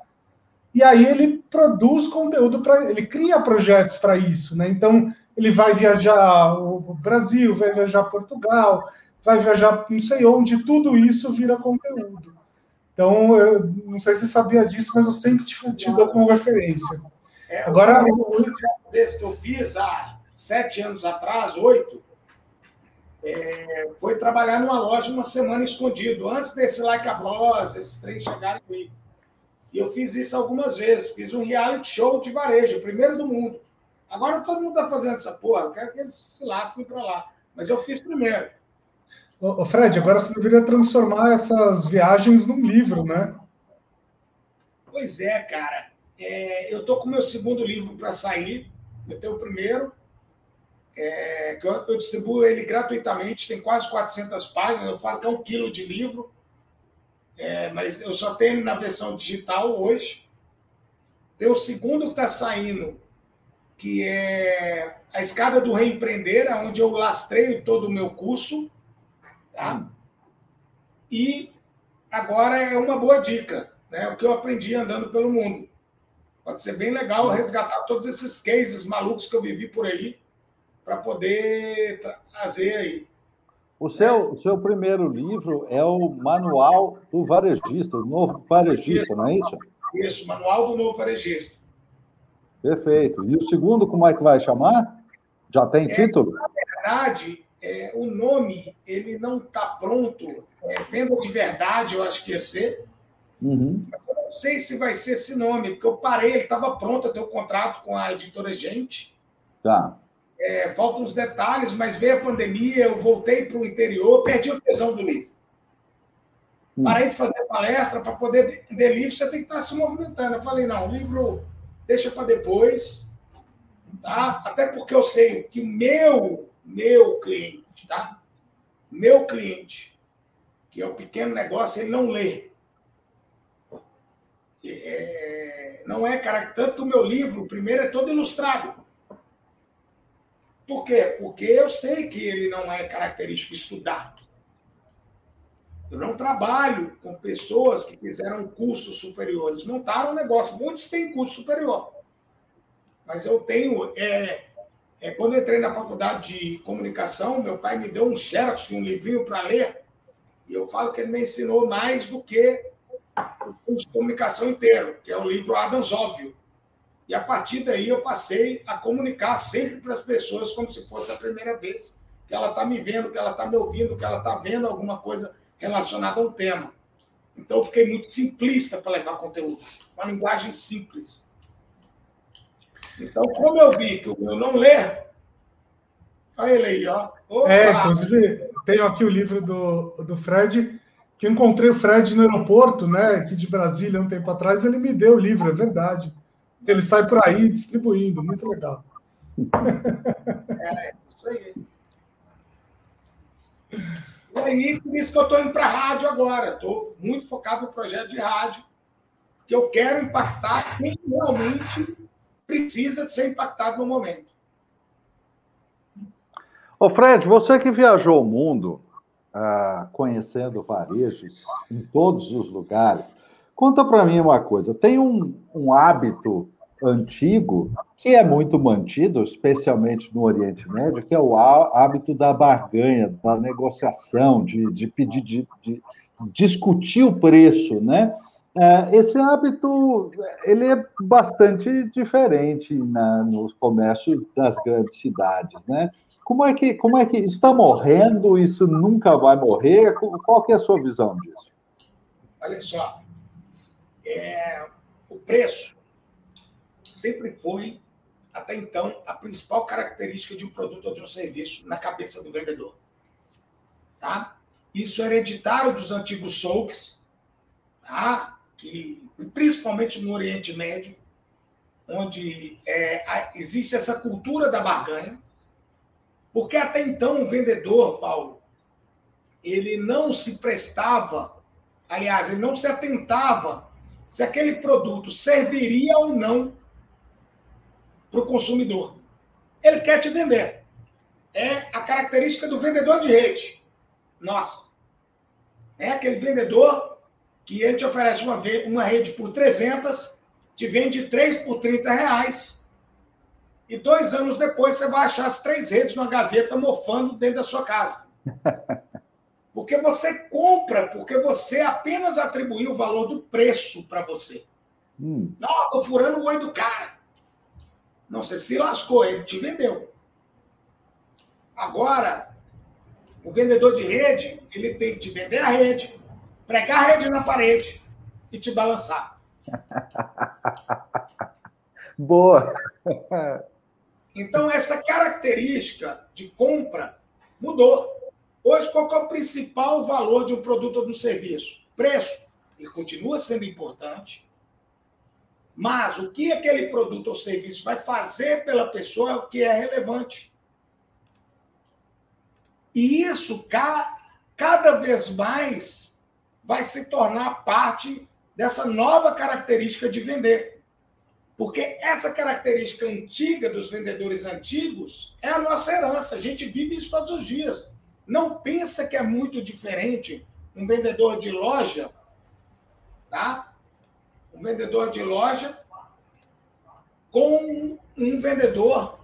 e aí ele produz conteúdo para ele cria projetos para isso, né? Então, ele vai viajar o Brasil, vai viajar Portugal, vai viajar não sei onde, tudo isso vira conteúdo. Então, eu não sei se você sabia disso, mas eu sempre te, te dou como referência. É, Agora, o desse que eu fiz há sete anos atrás, oito, é, foi trabalhar numa loja uma semana escondido, antes desse Like a Boss, esses três chegarem aí. E eu fiz isso algumas vezes. Fiz um reality show de varejo, o primeiro do mundo. Agora todo mundo está fazendo essa porra, eu quero que eles se lasquem para lá. Mas eu fiz primeiro. Ô, Fred, agora você deveria transformar essas viagens num livro, né? Pois é, cara. É, eu estou com o meu segundo livro para sair. Eu tenho o primeiro, é, que eu, eu, distribuo ele gratuitamente, tem quase 400 páginas. Eu falo que é um quilo de livro, é, mas eu só tenho na versão digital hoje. Tem o segundo que está saindo que é a escada do reempreender, onde eu lastreio todo o meu curso, tá? E agora é uma boa dica, né? O que eu aprendi andando pelo mundo. Pode ser bem legal resgatar todos esses cases malucos que eu vivi por aí para poder trazer aí. O seu, o seu primeiro livro é o Manual do Varejista, o Novo Varejista, não é isso? Isso, Manual do Novo Varejista. Perfeito. E o segundo, como é que vai chamar? Já tem é, título? Na verdade, é, o nome ele não está pronto. É, Venda de Verdade, eu acho que ia ser. Uhum. Não sei se vai ser esse nome, porque eu parei, ele estava pronto a ter o um contrato com a editora Gente. Tá. É, faltam uns detalhes, mas veio a pandemia, eu voltei para o interior, perdi a tesão do livro. Hum. Parei de fazer palestra para poder vender livro, você tem que estar se movimentando. Eu falei, não, o livro deixa para depois, tá? Até porque eu sei que o meu, meu cliente, tá? Meu cliente, que é o pequeno negócio, ele não lê. É, não é cara tanto que o meu livro, primeiro, é todo ilustrado. Por quê? Porque eu sei que ele não é característico estudar. Eu não trabalho com pessoas que fizeram cursos superiores, montaram um negócio. Muitos têm curso superior. Mas eu tenho. É, é, quando entrei na faculdade de comunicação, meu pai me deu um xerox um livrinho para ler. E eu falo que ele me ensinou mais do que o curso de comunicação inteiro, que é o livro Adams Óbvio. E a partir daí eu passei a comunicar sempre para as pessoas como se fosse a primeira vez que ela está me vendo, que ela está me ouvindo, que ela está vendo alguma coisa relacionada ao tema. Então eu fiquei muito simplista para levar conteúdo, uma linguagem simples. Então, como eu vi que o meu não lê, olha ele aí, ó. Opa! É, inclusive, tenho aqui o livro do, do Fred, que eu encontrei o Fred no aeroporto, né, aqui de Brasília, um tempo atrás, ele me deu o livro, é verdade. Ele sai por aí distribuindo, muito legal. É, isso aí. E aí, por isso que eu estou indo para a rádio agora. Estou muito focado no projeto de rádio, que eu quero impactar quem realmente precisa de ser impactado no momento. Ô Fred, você que viajou o mundo ah, conhecendo varejos em todos os lugares, conta para mim uma coisa. Tem um, um hábito antigo, que é muito mantido, especialmente no Oriente Médio, que é o hábito da barganha, da negociação, de, de pedir, de, de discutir o preço, né? É, esse hábito ele é bastante diferente na, no comércio das grandes cidades, né? Como é que como é que está morrendo? Isso nunca vai morrer? Qual que é a sua visão disso? Olha só, é, o preço sempre foi, até então, a principal característica de um produto ou de um serviço na cabeça do vendedor. Tá? Isso é hereditário dos antigos souks, tá? Que, principalmente no Oriente Médio, onde é, existe essa cultura da barganha, porque até então o vendedor, Paulo, ele não se prestava, aliás, ele não se atentava se aquele produto serviria ou não para o consumidor. Ele quer te vender. É a característica do vendedor de rede. Nossa. É aquele vendedor que ele te oferece uma, uma rede por 300, te vende três por 30 reais. E dois anos depois você vai achar as três redes numa gaveta mofando dentro da sua casa. Porque você compra, porque você apenas atribuiu o valor do preço para você. Hum. Não, estou furando o olho do cara. Não, você se lascou, ele te vendeu. Agora, o vendedor de rede, ele tem que te vender a rede, pregar a rede na parede e te balançar. Boa! Então, essa característica de compra mudou. Hoje, qual é o principal valor de um produto ou de um serviço? Preço. Ele continua sendo importante, mas o que aquele produto ou serviço vai fazer pela pessoa é o que é relevante. E isso, cada vez mais, vai se tornar parte dessa nova característica de vender. Porque essa característica antiga dos vendedores antigos é a nossa herança. A gente vive isso todos os dias. Não pensa que é muito diferente um vendedor de loja, tá? Um vendedor de loja com um vendedor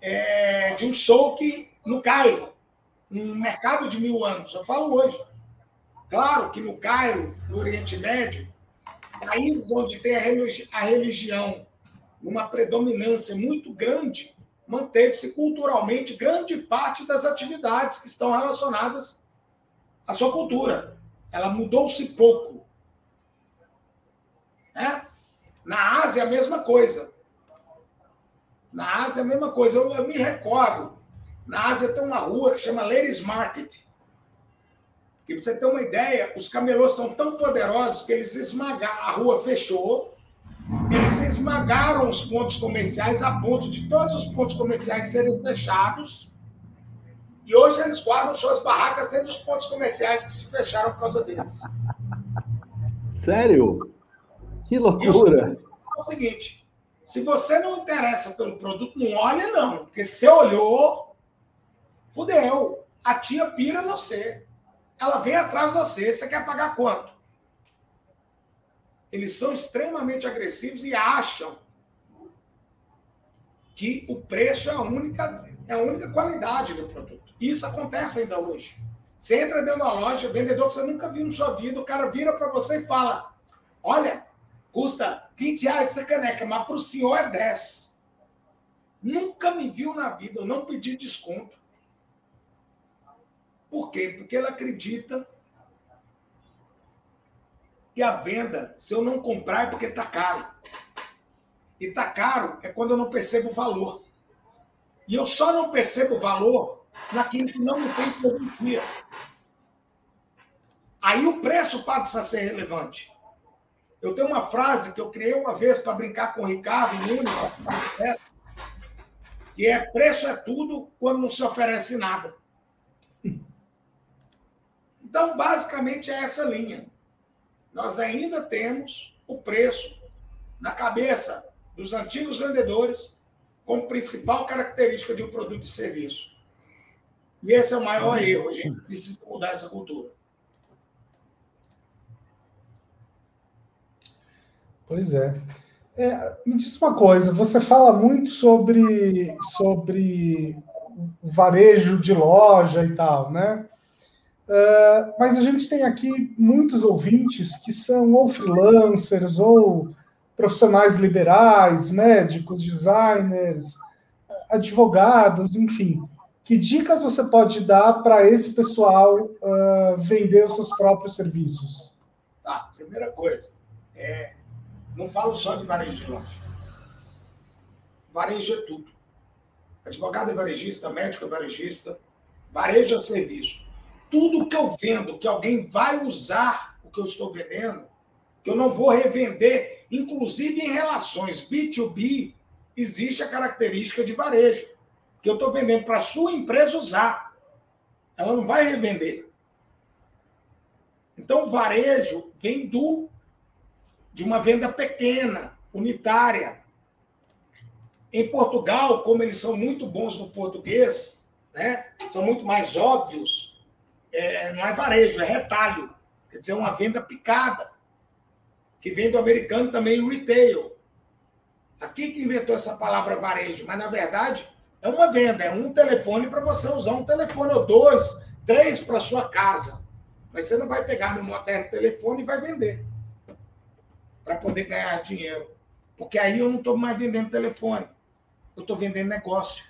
é, de um souk no Cairo, um mercado de mil anos. Eu falo hoje. Claro que no Cairo, no Oriente Médio, países onde tem a religião uma predominância muito grande, manteve-se culturalmente grande parte das atividades que estão relacionadas à sua cultura. Ela mudou-se pouco. Né? Na Ásia, a mesma coisa. Na Ásia, a mesma coisa. Eu, eu me recordo. Na Ásia tem uma rua que chama Ladies Market. E para você ter uma ideia, os camelôs são tão poderosos que eles esmagaram. A rua fechou, eles esmagaram os pontos comerciais a ponto de todos os pontos comerciais serem fechados. E hoje eles guardam suas barracas dentro dos pontos comerciais que se fecharam por causa deles. Sério? Que loucura! é o seguinte: se você não interessa pelo produto, não olha, não. Porque se você olhou, fudeu. A tia pira você. Ela vem atrás de você. Você quer pagar quanto? eles são extremamente agressivos e acham que o preço é a única, é a única qualidade do produto. Isso acontece ainda hoje. Você entra dentro da loja, vendedor que você nunca viu na sua vida, o cara vira para você e fala: Olha, custa 20 reais essa caneca, mas para o senhor é 10. Nunca me viu na vida, eu não pedi desconto. Por quê? Porque ele acredita e a venda, se eu não comprar, é porque está caro. E está caro é quando eu não percebo o valor. E eu só não percebo o valor naquilo que não me tem filosofia. Aí o preço passa a ser relevante. Eu tenho uma frase que eu criei uma vez para brincar com o Ricardo Nunes, que é preço é tudo quando não se oferece nada. Então, basicamente, é essa linha nós ainda temos o preço na cabeça dos antigos vendedores como principal característica de um produto e serviço. E esse é o maior erro. A gente precisa mudar essa cultura. Pois é. é. Me diz uma coisa, você fala muito sobre, sobre varejo de loja e tal, né? Uh, mas a gente tem aqui muitos ouvintes que são ou freelancers ou profissionais liberais, médicos, designers, advogados, enfim. Que dicas você pode dar para esse pessoal uh, vender os seus próprios serviços? Tá, primeira coisa, é, não falo só de varejo de loja. Varejo é tudo. Advogado é varejista, médico é varejista, varejo é serviço tudo que eu vendo, que alguém vai usar o que eu estou vendendo, que eu não vou revender, inclusive em relações B2B, existe a característica de varejo, que eu estou vendendo para a sua empresa usar. Ela não vai revender. Então, varejo vem do de uma venda pequena, unitária. Em Portugal, como eles são muito bons no português, né, são muito mais óbvios, é, não é varejo, é retalho. Quer dizer, uma venda picada. Que vem do americano também retail. Aqui que inventou essa palavra varejo, mas na verdade é uma venda, é um telefone para você usar um telefone, ou dois, três para sua casa. Mas você não vai pegar no moderno telefone e vai vender para poder ganhar dinheiro. Porque aí eu não estou mais vendendo telefone, eu estou vendendo negócio.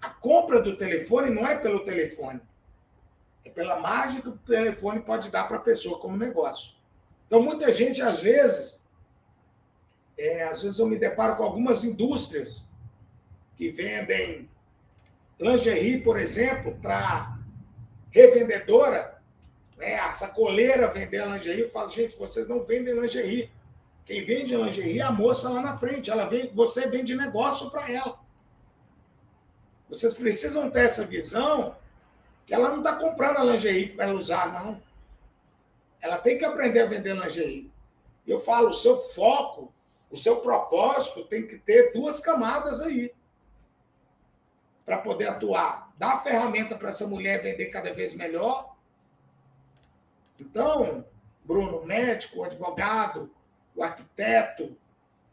A compra do telefone não é pelo telefone, é pela margem que o telefone pode dar para a pessoa como negócio. Então, muita gente, às vezes, é, às vezes eu me deparo com algumas indústrias que vendem lingerie, por exemplo, para revendedora, né, a sacoleira vender lingerie, eu falo, gente, vocês não vendem lingerie. Quem vende lingerie é a moça lá na frente. Ela vem, você vende negócio para ela. Vocês precisam ter essa visão que ela não está comprando a lingerie para ela usar, não. Ela tem que aprender a vender lingerie. Eu falo, o seu foco O seu propósito tem que ter duas camadas aí para poder atuar. Dar ferramenta para essa mulher vender cada vez melhor. Então, Bruno, médico, advogado, o arquiteto,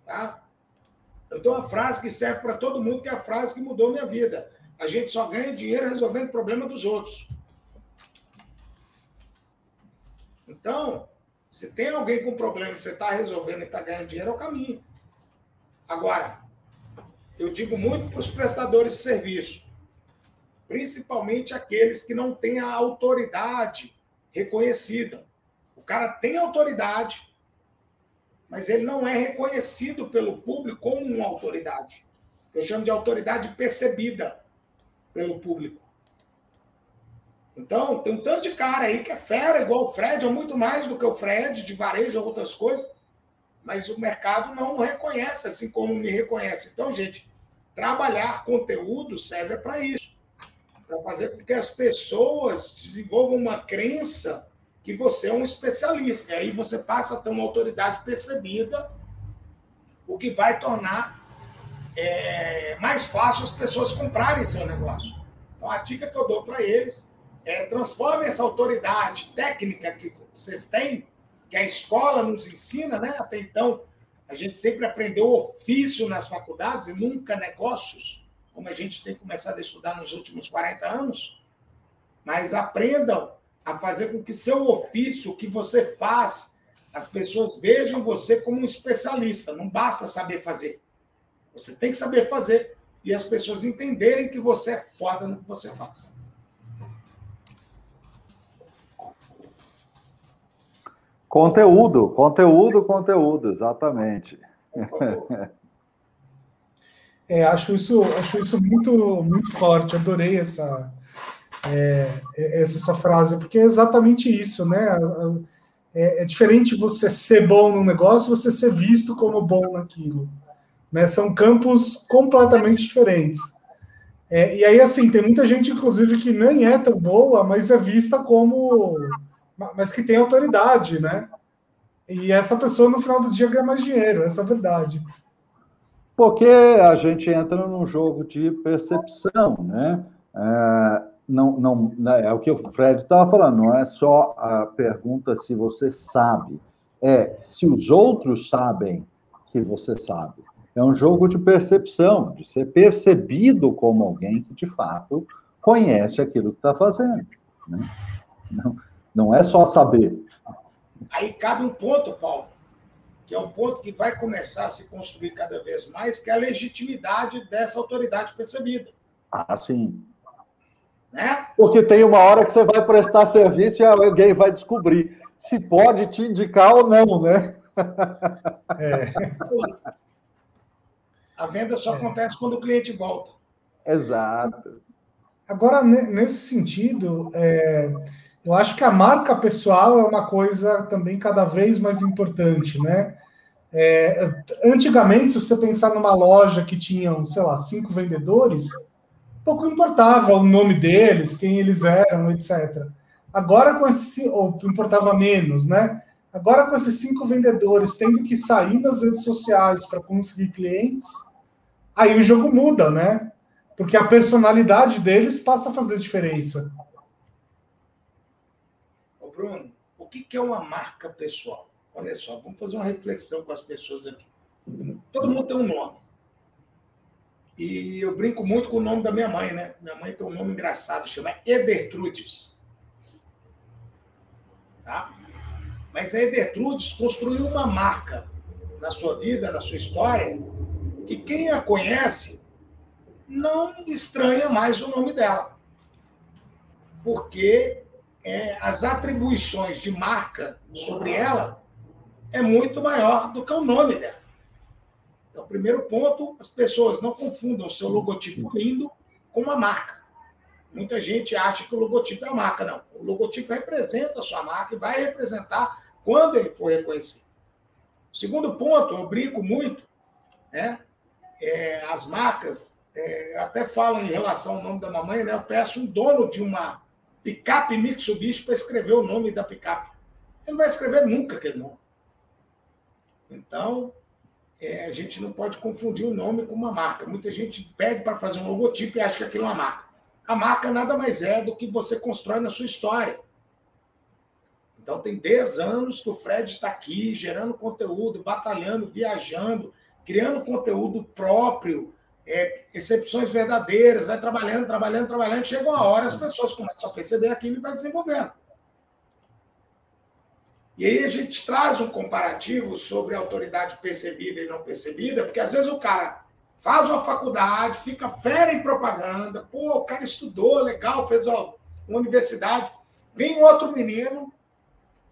tá? Eu tenho uma frase que serve para todo mundo, que é a frase que mudou minha vida. A gente só ganha dinheiro resolvendo o problema dos outros. Então, se tem alguém com problema você está resolvendo e está ganhando dinheiro, é o caminho. Agora, eu digo muito para os prestadores de serviço, principalmente aqueles que não têm a autoridade reconhecida. O cara tem autoridade, mas ele não é reconhecido pelo público como uma autoridade. Eu chamo de autoridade percebida pelo público. Então, tem um tanto de cara aí que é fera, igual o Fred, é muito mais do que o Fred, de varejo ou outras coisas, mas o mercado não reconhece, assim como me reconhece. Então, gente, trabalhar conteúdo serve para isso para fazer com que as pessoas desenvolvam uma crença que você é um especialista. E aí você passa a ter uma autoridade percebida, o que vai tornar é, mais fácil as pessoas comprarem seu negócio. Então, a dica que eu dou para eles é transforme essa autoridade técnica que vocês têm, que a escola nos ensina, né? Até então, a gente sempre aprendeu ofício nas faculdades e nunca negócios, como a gente tem começado a estudar nos últimos 40 anos. Mas aprendam a fazer com que seu ofício, o que você faz, as pessoas vejam você como um especialista. Não basta saber fazer. Você tem que saber fazer e as pessoas entenderem que você é foda no que você faz. Conteúdo, conteúdo, conteúdo, exatamente. É, acho isso, acho isso muito, muito forte. Adorei essa, é, essa sua frase, porque é exatamente isso, né? É, é, diferente você ser bom no negócio, você ser visto como bom naquilo. Né? São campos completamente diferentes. É, e aí, assim, tem muita gente, inclusive, que nem é tão boa, mas é vista como. Mas que tem autoridade, né? E essa pessoa, no final do dia, ganha mais dinheiro, essa é a verdade. Porque a gente entra num jogo de percepção, né? É, não, não, né, é o que o Fred estava falando, não é só a pergunta se você sabe, é se os outros sabem que você sabe. É um jogo de percepção, de ser percebido como alguém que de fato conhece aquilo que está fazendo. Né? Não, não é só saber. Aí cabe um ponto, Paulo, que é um ponto que vai começar a se construir cada vez mais, que é a legitimidade dessa autoridade percebida. Ah, sim. Né? Porque tem uma hora que você vai prestar serviço e alguém vai descobrir se pode te indicar ou não, né? É. A venda só é. acontece quando o cliente volta. Exato. Agora, nesse sentido, é, eu acho que a marca pessoal é uma coisa também cada vez mais importante, né? É, antigamente, se você pensar numa loja que tinham, sei lá, cinco vendedores, pouco importava o nome deles, quem eles eram, etc. Agora com esse, ou importava menos, né? Agora com esses cinco vendedores tendo que sair nas redes sociais para conseguir clientes, aí o jogo muda, né? Porque a personalidade deles passa a fazer diferença. Ô Bruno, o que é uma marca pessoal? Olha só, vamos fazer uma reflexão com as pessoas aqui. Todo mundo tem um nome. E eu brinco muito com o nome da minha mãe, né? Minha mãe tem um nome engraçado, chama Edertrudes. Tá? Mas a Edertrudes construiu uma marca na sua vida, na sua história, que quem a conhece não estranha mais o nome dela. Porque é, as atribuições de marca sobre ela é muito maior do que o nome dela. Então, primeiro ponto, as pessoas não confundam seu logotipo lindo com uma marca. Muita gente acha que o logotipo é a marca. Não. O logotipo representa a sua marca e vai representar quando ele for reconhecido. Segundo ponto, eu brinco muito, né? É, as marcas, é, até falo em relação ao nome da mamãe, né? Eu peço um dono de uma picape Mitsubishi para escrever o nome da picape. Ele não vai escrever nunca aquele nome. Então, é, a gente não pode confundir o nome com uma marca. Muita gente pede para fazer um logotipo e acha que aquilo é uma marca. A marca nada mais é do que você constrói na sua história. Então, tem 10 anos que o Fred está aqui, gerando conteúdo, batalhando, viajando, criando conteúdo próprio, é, excepções verdadeiras, vai trabalhando, trabalhando, trabalhando. Chega uma hora, as pessoas começam a perceber aquilo e vai desenvolvendo. E aí a gente traz um comparativo sobre autoridade percebida e não percebida, porque às vezes o cara faz uma faculdade, fica fera em propaganda, pô, o cara estudou, legal, fez uma universidade. Vem outro menino,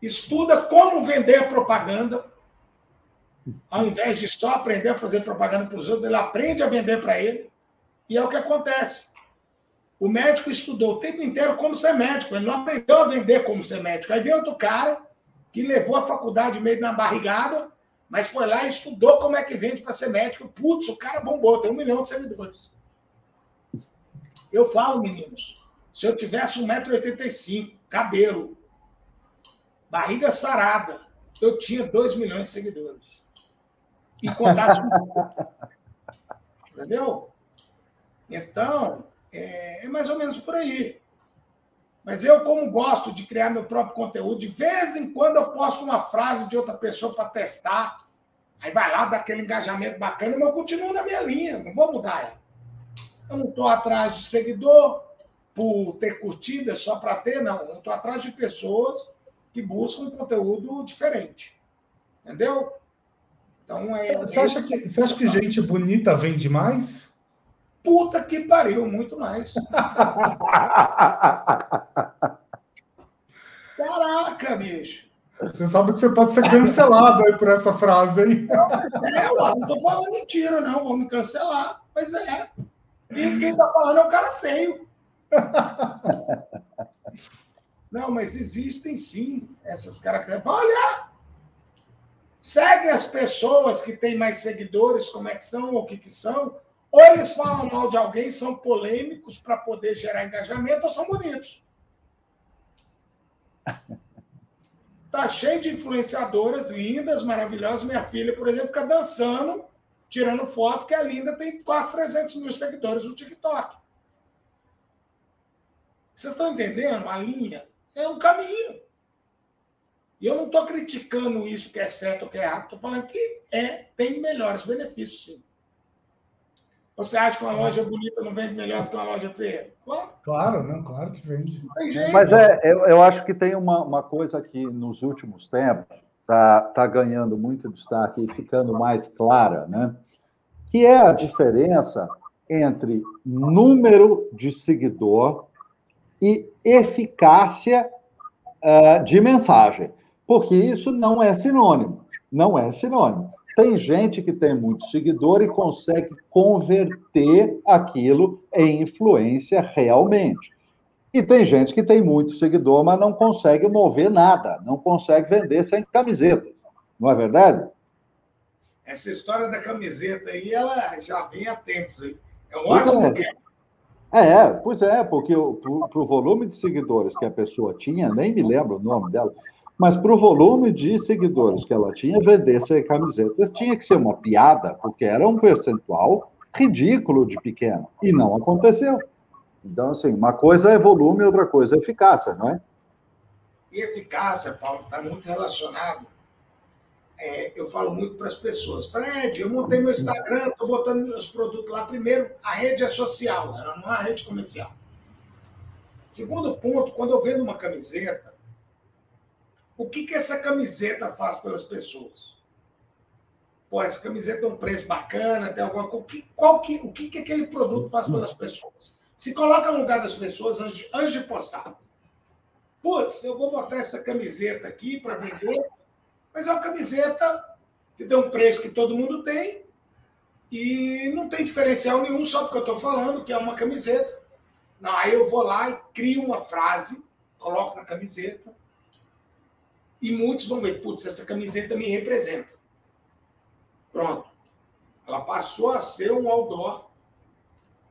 estuda como vender a propaganda, ao invés de só aprender a fazer propaganda para os outros, ele aprende a vender para ele, e é o que acontece. O médico estudou o tempo inteiro como ser médico, ele não aprendeu a vender como ser médico. Aí vem outro cara que levou a faculdade meio na barrigada, mas foi lá e estudou como é que vende para ser médico. Putz, o cara bombou, tem um milhão de seguidores. Eu falo, meninos, se eu tivesse 1,85m, cabelo, barriga sarada, eu tinha 2 milhões de seguidores. E contasse. Entendeu? Então, é, é mais ou menos por aí. Mas eu, como gosto de criar meu próprio conteúdo, de vez em quando eu posto uma frase de outra pessoa para testar. Aí vai lá, dá aquele engajamento bacana, mas eu continuo na minha linha, não vou mudar ela. Eu não estou atrás de seguidor por ter curtida só para ter, não. Eu estou atrás de pessoas que buscam um conteúdo diferente. Entendeu? Então é. Você acha que, você acha que gente bonita vende mais? Puta que pariu, muito mais. Caraca, bicho. Você sabe que você pode ser cancelado aí por essa frase aí. É, eu não tô falando mentira, não. Vou me cancelar. Mas é. E quem tá falando é o cara feio. Não, mas existem sim essas características. Olha! Segue as pessoas que têm mais seguidores, como é que são, ou o que, que são, ou eles falam mal de alguém, são polêmicos para poder gerar engajamento, ou são bonitos. Tá cheio de influenciadoras lindas, maravilhosas. Minha filha, por exemplo, fica dançando, tirando foto, porque a linda tem quase 300 mil seguidores no TikTok. Vocês estão entendendo? A linha é um caminho. E eu não estou criticando isso que é certo ou que é errado, estou falando que é, tem melhores benefícios, sim. Você acha que uma loja bonita não vende melhor do que uma loja feia? Claro, claro, não, claro que vende. Mas é, eu, eu acho que tem uma, uma coisa que nos últimos tempos está tá ganhando muito destaque e ficando mais clara, né? que é a diferença entre número de seguidor e eficácia uh, de mensagem, porque isso não é sinônimo, não é sinônimo. Tem gente que tem muito seguidor e consegue converter aquilo em influência realmente. E tem gente que tem muito seguidor, mas não consegue mover nada, não consegue vender sem camisetas. Não é verdade? Essa história da camiseta aí, ela já vem há tempos aí. É um ótimo é. É, pois é, porque para o volume de seguidores que a pessoa tinha, nem me lembro o nome dela, mas para o volume de seguidores que ela tinha, vender camisetas tinha que ser uma piada, porque era um percentual ridículo de pequeno. E não aconteceu. Então, assim, uma coisa é volume, outra coisa é eficácia, não é? E eficácia, Paulo, está muito relacionado. É, eu falo muito para as pessoas, Fred, eu montei meu Instagram, estou botando meus produtos lá. Primeiro, a rede é social, ela não é rede comercial. Segundo ponto, quando eu vendo uma camiseta, o que, que essa camiseta faz pelas pessoas? Pô, essa camiseta tem um preço bacana, tem alguma coisa. Qual que, o que, que aquele produto faz pelas pessoas? Se coloca no lugar das pessoas antes antes de postar. Putz, eu vou botar essa camiseta aqui para vender, mas é uma camiseta que tem um preço que todo mundo tem e não tem diferencial nenhum só porque eu estou falando que é uma camiseta. Não, aí eu vou lá e crio uma frase, coloco na camiseta e muitos vão ver, putz, essa camiseta me representa. Pronto. Ela passou a ser um outdoor,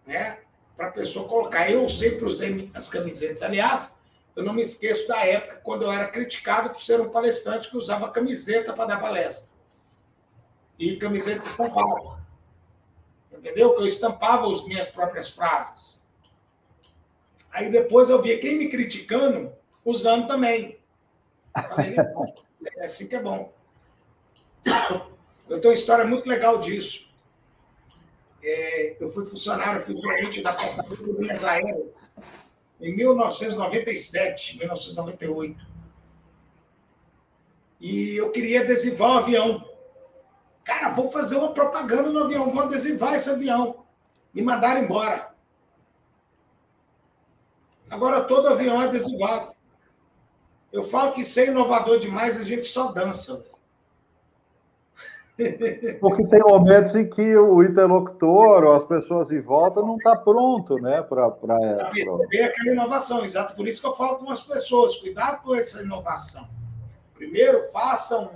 né? Para a pessoa colocar. Eu sempre usei as camisetas. Aliás, eu não me esqueço da época quando eu era criticado por ser um palestrante que usava camiseta para dar palestra. e camiseta estampada. Entendeu? Que eu estampava as minhas próprias frases. Aí depois eu via quem me criticando usando também. Falei, é assim que é bom. Eu tenho uma história muito legal disso. É, eu fui funcionário, fui gerente da Portaria de Linhas Aéreas em 1997, 1998. E eu queria adesivar o avião. Cara, vou fazer uma propaganda no avião, vou adesivar esse avião. Me mandaram embora. Agora todo avião é adesivado. Eu falo que ser inovador demais, a gente só dança. Porque tem momentos em que o interlocutor ou as pessoas em volta não está pronto, né? Para perceber aquela inovação. Exato. Por isso que eu falo com as pessoas: cuidado com essa inovação. Primeiro, façam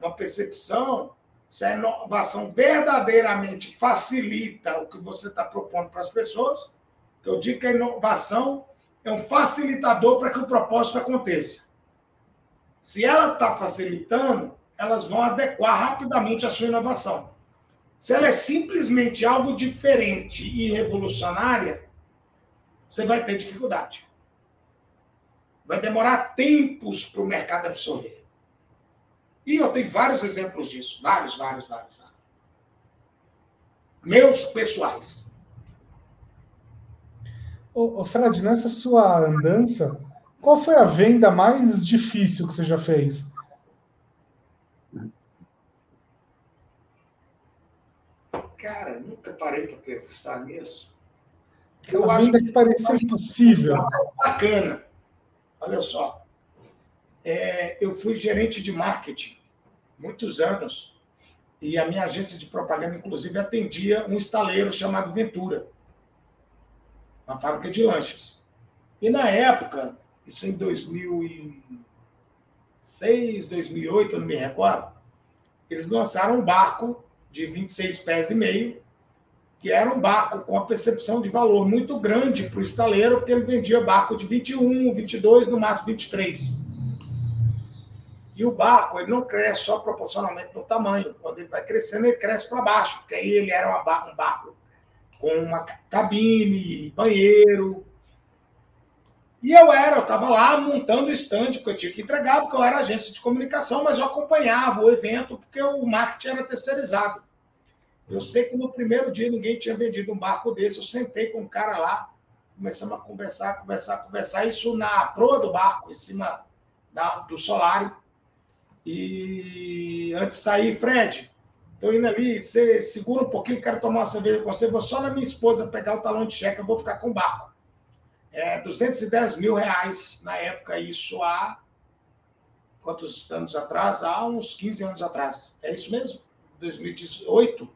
uma percepção se a inovação verdadeiramente facilita o que você está propondo para as pessoas. Eu digo que a inovação é um facilitador para que o propósito aconteça. Se ela está facilitando, elas vão adequar rapidamente a sua inovação. Se ela é simplesmente algo diferente e revolucionária, você vai ter dificuldade. Vai demorar tempos para o mercado absorver. E eu tenho vários exemplos disso. Vários, vários, vários. vários. Meus pessoais. Ô, ô, Fred, nessa sua andança, qual foi a venda mais difícil que você já fez? Cara, nunca parei para pensar nisso. Aquela eu venda que parecia impossível. Bacana. Olha só. É, eu fui gerente de marketing muitos anos e a minha agência de propaganda, inclusive, atendia um estaleiro chamado Ventura, uma fábrica de lanches. E na época, isso em 2006, 2008, eu não me recordo, eles lançaram um barco de 26 pés e meio, que era um barco com a percepção de valor muito grande para o estaleiro, porque ele vendia barco de 21, 22, no máximo 23. E o barco ele não cresce só proporcionalmente no tamanho. Quando ele vai crescendo, ele cresce para baixo, porque aí ele era um barco com uma cabine, banheiro. E eu era, eu estava lá montando o stand, porque eu tinha que entregar, porque eu era agência de comunicação, mas eu acompanhava o evento, porque o marketing era terceirizado. Eu sei que no primeiro dia ninguém tinha vendido um barco desse. Eu sentei com um cara lá, começamos a conversar, conversar, conversar. Isso na proa do barco, em cima da, do solário. E antes de sair, Fred, estou indo ali, você segura um pouquinho, quero tomar uma cerveja com você. Vou só na minha esposa pegar o talão de cheque, eu vou ficar com o barco. É 210 mil reais na época, isso há quantos anos atrás? Há uns 15 anos atrás. É isso mesmo? 2018?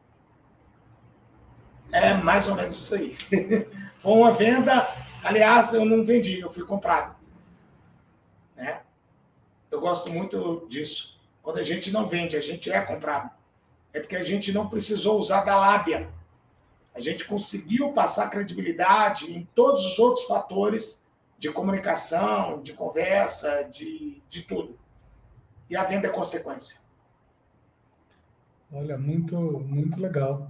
É mais ou menos isso aí. Foi uma venda, aliás, eu não vendi, eu fui comprado. Né? Eu gosto muito disso. Quando a gente não vende, a gente é comprado. É porque a gente não precisou usar da lábia. A gente conseguiu passar credibilidade em todos os outros fatores de comunicação, de conversa, de, de tudo. E a venda é consequência. Olha, muito, muito legal.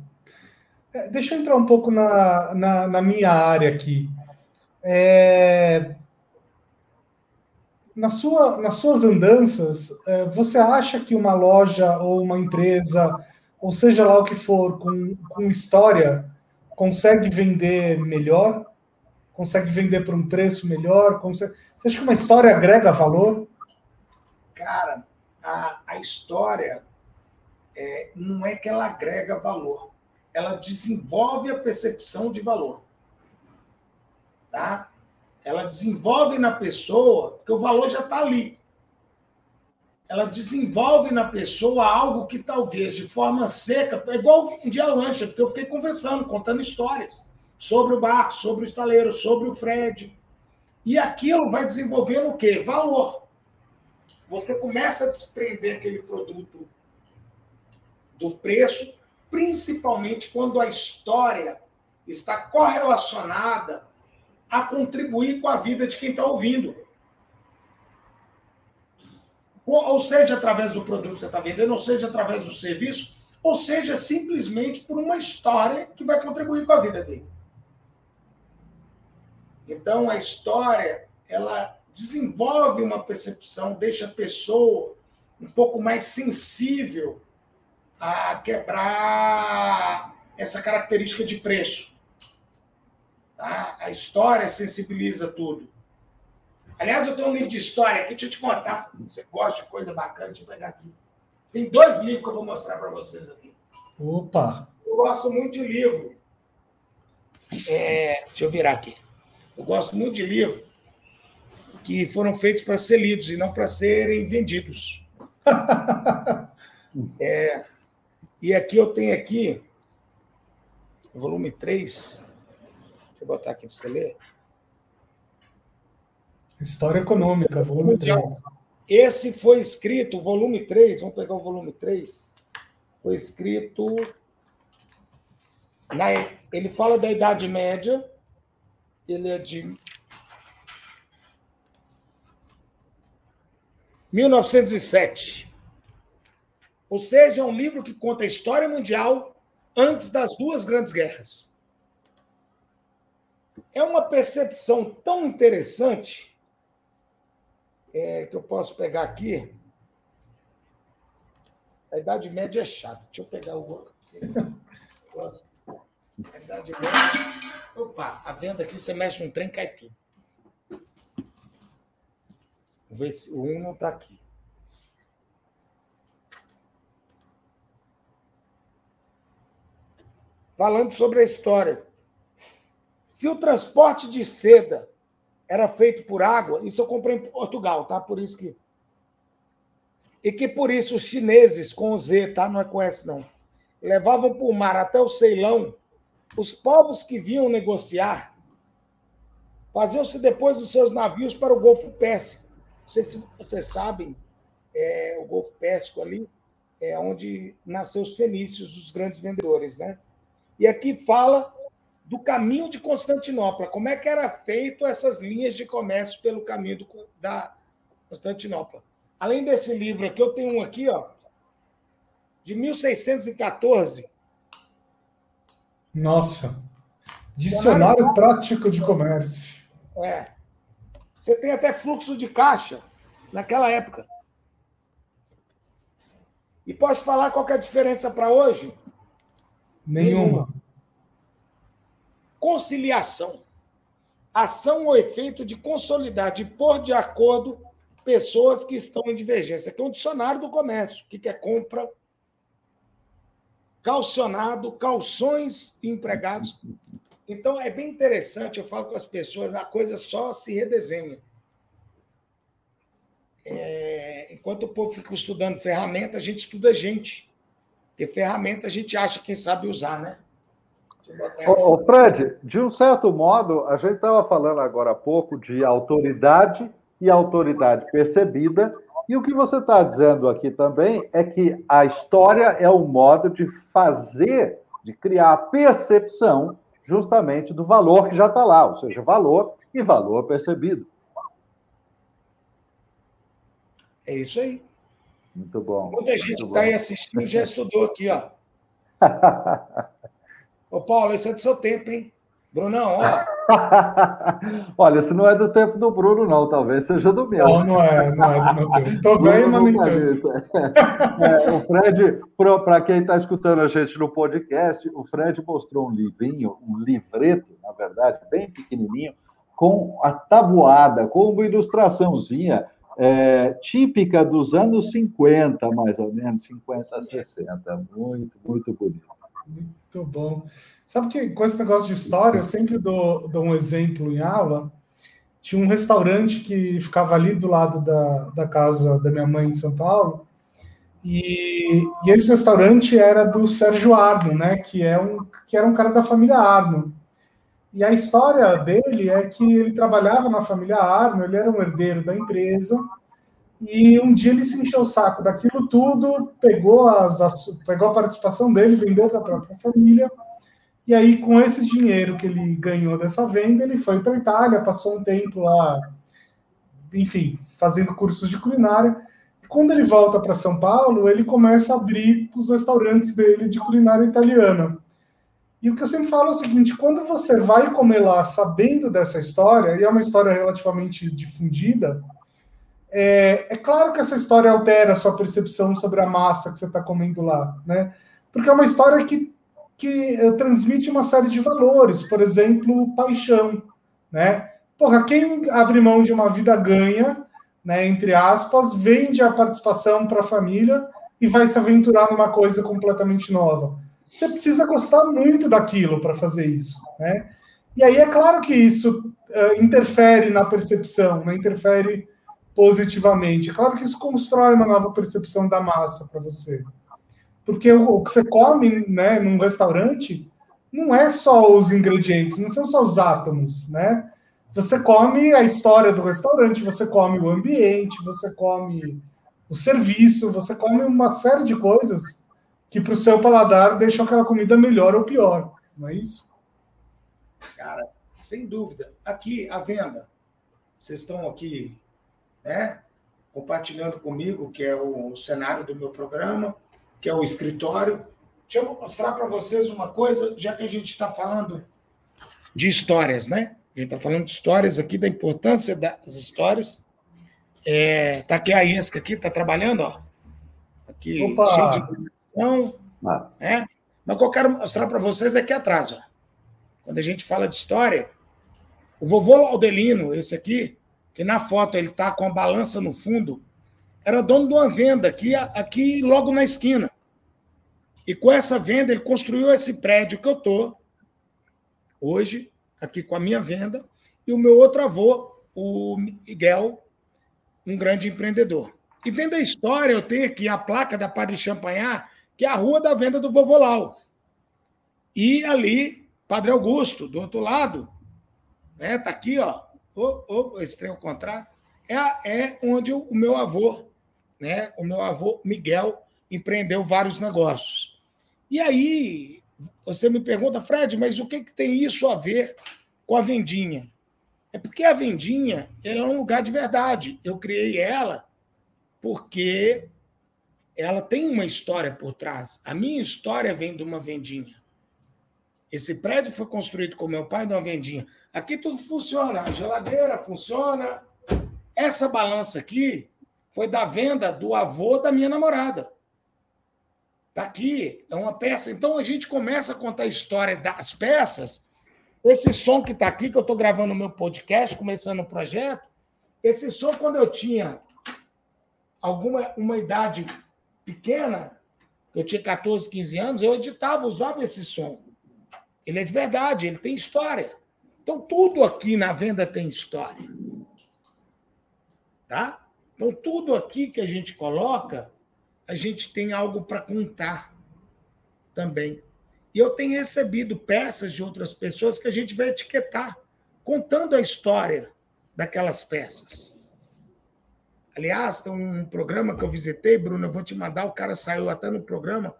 É, deixa eu entrar um pouco na, na, na minha área aqui. É, na sua, nas suas andanças, é, você acha que uma loja ou uma empresa, ou seja lá o que for, com, com história, consegue vender melhor? Consegue vender por um preço melhor? Consegue... Você acha que uma história agrega valor? Cara, a, a história é, não é que ela agrega valor ela desenvolve a percepção de valor. Tá? Ela desenvolve na pessoa, porque o valor já está ali. Ela desenvolve na pessoa algo que talvez de forma seca, é igual um dia lancha, porque eu fiquei conversando, contando histórias sobre o barco, sobre o estaleiro, sobre o Fred. E aquilo vai desenvolvendo o quê? Valor. Você começa a desprender aquele produto do preço principalmente quando a história está correlacionada a contribuir com a vida de quem está ouvindo. Ou seja, através do produto que você está vendendo, ou seja, através do serviço, ou seja simplesmente por uma história que vai contribuir com a vida dele. Então, a história, ela desenvolve uma percepção, deixa a pessoa um pouco mais sensível a quebrar essa característica de preço. Tá? A história sensibiliza tudo. Aliás, eu tenho um livro de história aqui, deixa eu te contar. Você gosta de coisa bacana, deixa eu pegar aqui. Tem dois livros que eu vou mostrar para vocês aqui. Opa! Eu gosto muito de livro. É, deixa eu virar aqui. Eu gosto muito de livro que foram feitos para ser lidos e não para serem vendidos. é, e aqui eu tenho aqui, volume 3. Deixa eu botar aqui para você ler. História Econômica, volume 3. Esse foi escrito, volume 3, vamos pegar o volume 3. Foi escrito. Na, ele fala da Idade Média, ele é de 1907. Ou seja, é um livro que conta a história mundial antes das duas grandes guerras. É uma percepção tão interessante é, que eu posso pegar aqui. A Idade Média é chata. Deixa eu pegar o outro. A Idade Média. Opa, a venda aqui, você mexe um trem, cai tudo. Vamos ver se o 1 não está aqui. Falando sobre a história. Se o transporte de seda era feito por água, isso eu comprei em Portugal, tá? Por isso que. E que por isso os chineses, com Z, tá? Não é com S, não. Levavam por mar até o Ceilão os povos que vinham negociar faziam-se depois dos seus navios para o Golfo Pérsico. Não sei se vocês sabem, é, o Golfo Pérsico ali é onde nasceu os fenícios, os grandes vendedores, né? E aqui fala do caminho de Constantinopla, como é que era feito essas linhas de comércio pelo caminho do, da Constantinopla. Além desse livro aqui, eu tenho um aqui, ó, de 1614, nossa. Dicionário prático de comércio. É. Você tem até fluxo de caixa naquela época. E pode falar qual é a diferença para hoje? Nenhuma. Conciliação. Ação ou efeito de consolidar, de pôr de acordo pessoas que estão em divergência. Aqui é um dicionário do comércio. O que é compra, calcionado, calções empregados. Então, é bem interessante, eu falo com as pessoas, a coisa só se redesenha. É, enquanto o povo fica estudando ferramenta, a gente estuda gente. Porque ferramenta a gente acha quem sabe usar, né? Ô, Fred, de um certo modo, a gente estava falando agora há pouco de autoridade e autoridade percebida, e o que você está dizendo aqui também é que a história é o modo de fazer, de criar a percepção justamente do valor que já está lá, ou seja, valor e valor percebido. É isso aí. Muito bom. Muita gente está aí assistindo já estudou aqui, ó. Ô, Paulo, esse é do seu tempo, hein? Brunão, ó. Olha, esse não é do tempo do Bruno, não. Talvez seja do meu. Não, não é, não é do meu tempo. Tô velho, mas nem é, O Fred, para quem está escutando a gente no podcast, o Fred mostrou um livrinho, um livreto, na verdade, bem pequenininho, com a tabuada, com uma ilustraçãozinha é, típica dos anos 50, mais ou menos, 50, 60. Muito, muito bonito. Muito bom. Sabe que com esse negócio de história, eu sempre dou, dou um exemplo em aula. Tinha um restaurante que ficava ali do lado da, da casa da minha mãe em São Paulo. E, e, esse restaurante era do Sérgio Arno, né? Que, é um, que era um cara da família Arno. E a história dele é que ele trabalhava na família Arno, ele era um herdeiro da empresa. E um dia ele se encheu o saco daquilo tudo, pegou, as, pegou a participação dele, vendeu para a própria família e aí, com esse dinheiro que ele ganhou dessa venda, ele foi para a Itália, passou um tempo lá, enfim, fazendo cursos de culinária. quando ele volta para São Paulo, ele começa a abrir os restaurantes dele de culinária italiana. E o que eu sempre falo é o seguinte: quando você vai comer lá sabendo dessa história, e é uma história relativamente difundida, é, é claro que essa história altera a sua percepção sobre a massa que você está comendo lá, né? Porque é uma história que, que eh, transmite uma série de valores, por exemplo, paixão, né? Porra, quem abre mão de uma vida ganha, né, entre aspas, vende a participação para a família e vai se aventurar numa coisa completamente nova. Você precisa gostar muito daquilo para fazer isso, né? E aí é claro que isso uh, interfere na percepção, né? interfere positivamente. É claro que isso constrói uma nova percepção da massa para você. Porque o, que você come né, num restaurante não é só os ingredientes, não são só os átomos, né? Você come a história do restaurante, você come o ambiente, você come o serviço, você come uma série de coisas que para o seu paladar deixam aquela comida melhor ou pior, não é isso? Cara, sem dúvida. Aqui, a venda. Vocês estão aqui, né? Compartilhando comigo, que é o cenário do meu programa, que é o escritório. Deixa eu mostrar para vocês uma coisa, já que a gente está falando de histórias, né? A gente está falando de histórias aqui, da importância das histórias. É, tá aqui a Isca aqui, tá trabalhando, ó. Aqui, Opa. cheio de produção. Ah. Né? Mas o que eu quero mostrar para vocês é aqui atrás, ó. Quando a gente fala de história, o vovô Laudelino, esse aqui, que na foto ele tá com a balança no fundo, era dono de uma venda aqui, aqui logo na esquina. E com essa venda, ele construiu esse prédio que eu tô hoje, aqui com a minha venda, e o meu outro avô, o Miguel, um grande empreendedor. E dentro da história, eu tenho aqui a placa da Padre Champanhar, que é a rua da venda do Vovô Lau. E ali, Padre Augusto, do outro lado, né, tá aqui, ó, oh, oh, esse contrário, é, é onde o meu avô, né, o meu avô Miguel, empreendeu vários negócios. E aí, você me pergunta, Fred, mas o que, que tem isso a ver com a vendinha? É porque a vendinha é um lugar de verdade. Eu criei ela porque ela tem uma história por trás. A minha história vem de uma vendinha. Esse prédio foi construído com meu pai de uma vendinha. Aqui tudo funciona. A geladeira funciona. Essa balança aqui foi da venda do avô da minha namorada. Está aqui, é uma peça. Então a gente começa a contar a história das peças. Esse som que está aqui, que eu estou gravando o meu podcast, começando o projeto, esse som, quando eu tinha alguma uma idade pequena, eu tinha 14, 15 anos, eu editava, usava esse som. Ele é de verdade, ele tem história. Então, tudo aqui na venda tem história. Tá? Então, tudo aqui que a gente coloca a gente tem algo para contar também. E eu tenho recebido peças de outras pessoas que a gente vai etiquetar, contando a história daquelas peças. Aliás, tem um programa que eu visitei, Bruno, eu vou te mandar, o cara saiu até no programa,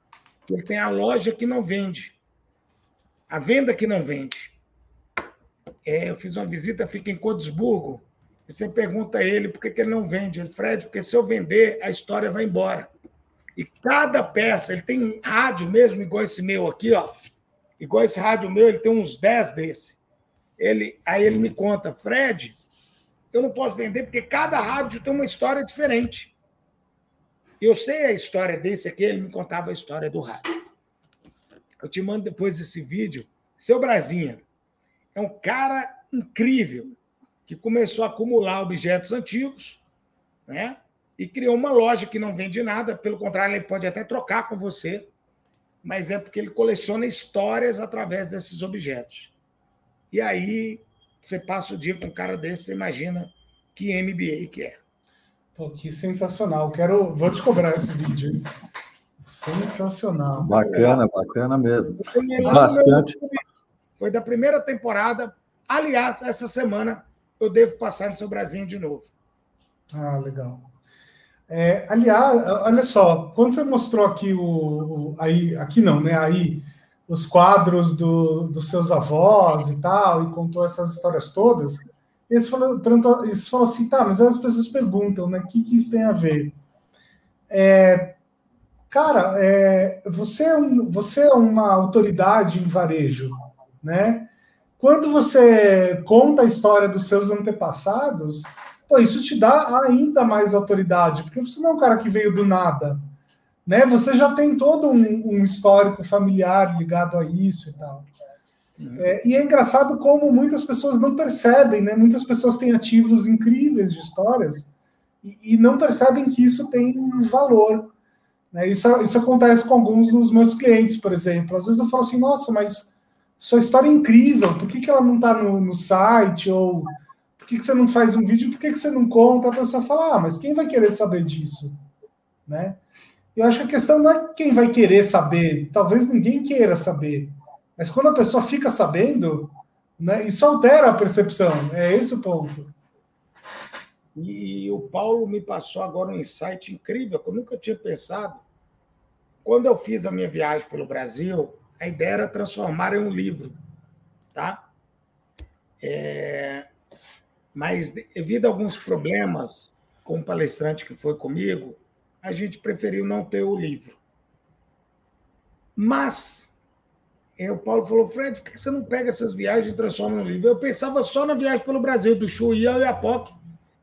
que ele tem a loja que não vende. A venda que não vende. É, eu fiz uma visita, fica em Codesburgo, e você pergunta a ele por que, que ele não vende. Ele, Fred, porque se eu vender, a história vai embora. E cada peça, ele tem um rádio mesmo, igual esse meu aqui, ó. Igual esse rádio meu, ele tem uns 10 desse. Ele, aí ele me conta, Fred, eu não posso vender porque cada rádio tem uma história diferente. Eu sei a história desse aqui, ele me contava a história do rádio. Eu te mando depois esse vídeo. Seu Brasinha é um cara incrível que começou a acumular objetos antigos, né? e criou uma loja que não vende nada, pelo contrário, ele pode até trocar com você, mas é porque ele coleciona histórias através desses objetos. E aí você passa o dia com um cara desse, você imagina que MBA que é. Pô, que sensacional. Quero, vou te cobrar esse vídeo. Hein? Sensacional. Bacana, bacana mesmo. Bastante. Foi da primeira temporada. Aliás, essa semana eu devo passar no seu Brasil de novo. Ah, legal. É, aliás, olha só, quando você mostrou aqui o, o, aí, aqui não, né? Aí os quadros do, dos seus avós e tal, e contou essas histórias todas, eles perguntou, eles falam assim, tá, mas as pessoas perguntam, né? O que, que isso tem a ver? É, cara, é, você, é um, você é uma autoridade em varejo, né? Quando você conta a história dos seus antepassados, pô, isso te dá ainda mais autoridade, porque você não é um cara que veio do nada, né? Você já tem todo um, um histórico familiar ligado a isso e tal. É, e é engraçado como muitas pessoas não percebem, né? Muitas pessoas têm ativos incríveis de histórias e, e não percebem que isso tem um valor. Né? Isso, isso acontece com alguns dos meus clientes, por exemplo. Às vezes eu falo assim, nossa, mas sua história é incrível, por que, que ela não está no, no, site? Ou por que, que você não faz um vídeo? Por que, que você não conta? A pessoa fala, ah, mas quem vai querer saber disso? Né? Eu acho que a questão não é quem vai querer saber, talvez ninguém queira saber. Mas quando a pessoa fica sabendo, né, isso altera a percepção. É esse o ponto. E o Paulo me passou agora um insight incrível que eu nunca tinha pensado. Quando eu fiz a minha viagem pelo Brasil, a ideia era transformar em um livro, tá? É... Mas devido a alguns problemas com o palestrante que foi comigo, a gente preferiu não ter o livro. Mas é, o Paulo falou, Fred, por que você não pega essas viagens e transforma no livro? Eu pensava só na viagem pelo Brasil, do Chuí ao Iapoque.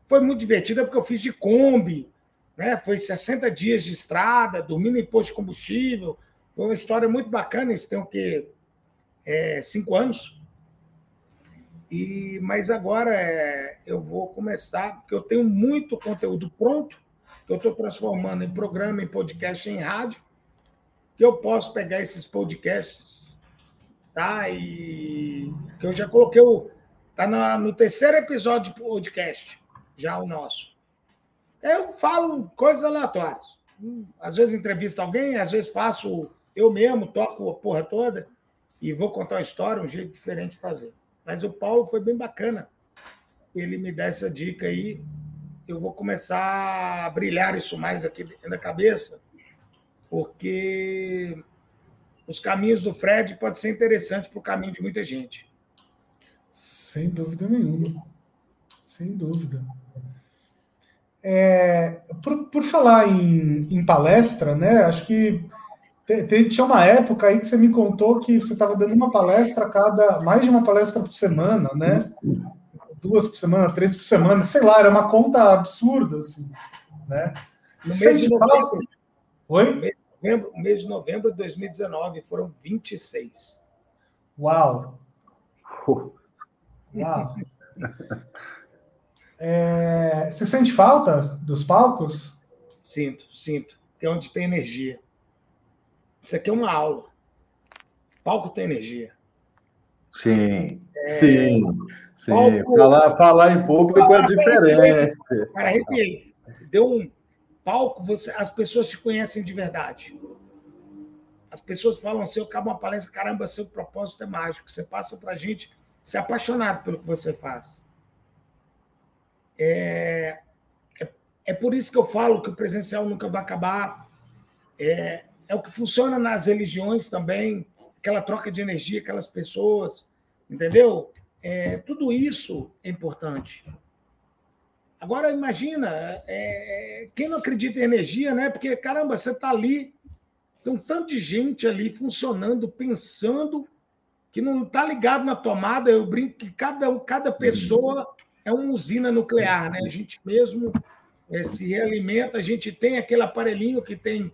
Foi muito divertida porque eu fiz de Kombi, né? foi 60 dias de estrada, dormindo em posto de combustível. Foi uma história muito bacana, isso tem o quê? É, cinco anos. E, mas agora é, eu vou começar, porque eu tenho muito conteúdo pronto, que eu estou transformando em programa, em podcast, em rádio, que eu posso pegar esses podcasts tá? E que eu já coloquei o tá no terceiro episódio de podcast, já o nosso. Eu falo coisas aleatórias. Às vezes entrevisto alguém, às vezes faço eu mesmo, toco a porra toda e vou contar uma história, um jeito diferente de fazer. Mas o Paulo foi bem bacana. Ele me dá essa dica aí. Eu vou começar a brilhar isso mais aqui dentro da cabeça, porque os caminhos do Fred pode ser interessante para o caminho de muita gente. Sem dúvida nenhuma. Sem dúvida. É, por, por falar em, em, palestra, né? Acho que tinha uma época aí que você me contou que você estava dando uma palestra a cada, mais de uma palestra por semana, né? Duas por semana, três por semana, sei lá, era uma conta absurda, assim, né? No mês de novembro, Oi? novembro, mês de novembro de 2019, foram 26. Uau! Uau! É, você sente falta dos palcos? Sinto, sinto. Que é onde tem energia. Isso aqui é uma aula. Palco tem energia. Sim, é... sim, sim. Palco... Falar, falar em público é diferente. Cara, arrepiei. Deu um palco, você, as pessoas te conhecem de verdade. As pessoas falam assim, eu acabo uma palestra, caramba, seu propósito é mágico. Você passa para a gente ser apaixonado pelo que você faz. É, é, é, por isso que eu falo que o presencial nunca vai acabar. É, é o que funciona nas religiões também, aquela troca de energia, aquelas pessoas, entendeu? É, tudo isso é importante. Agora, imagina, é, quem não acredita em energia, né? Porque, caramba, você está ali, tem um tanto de gente ali funcionando, pensando, que não está ligado na tomada. Eu brinco que cada, cada pessoa é uma usina nuclear, né? A gente mesmo é, se realimenta, a gente tem aquele aparelhinho que tem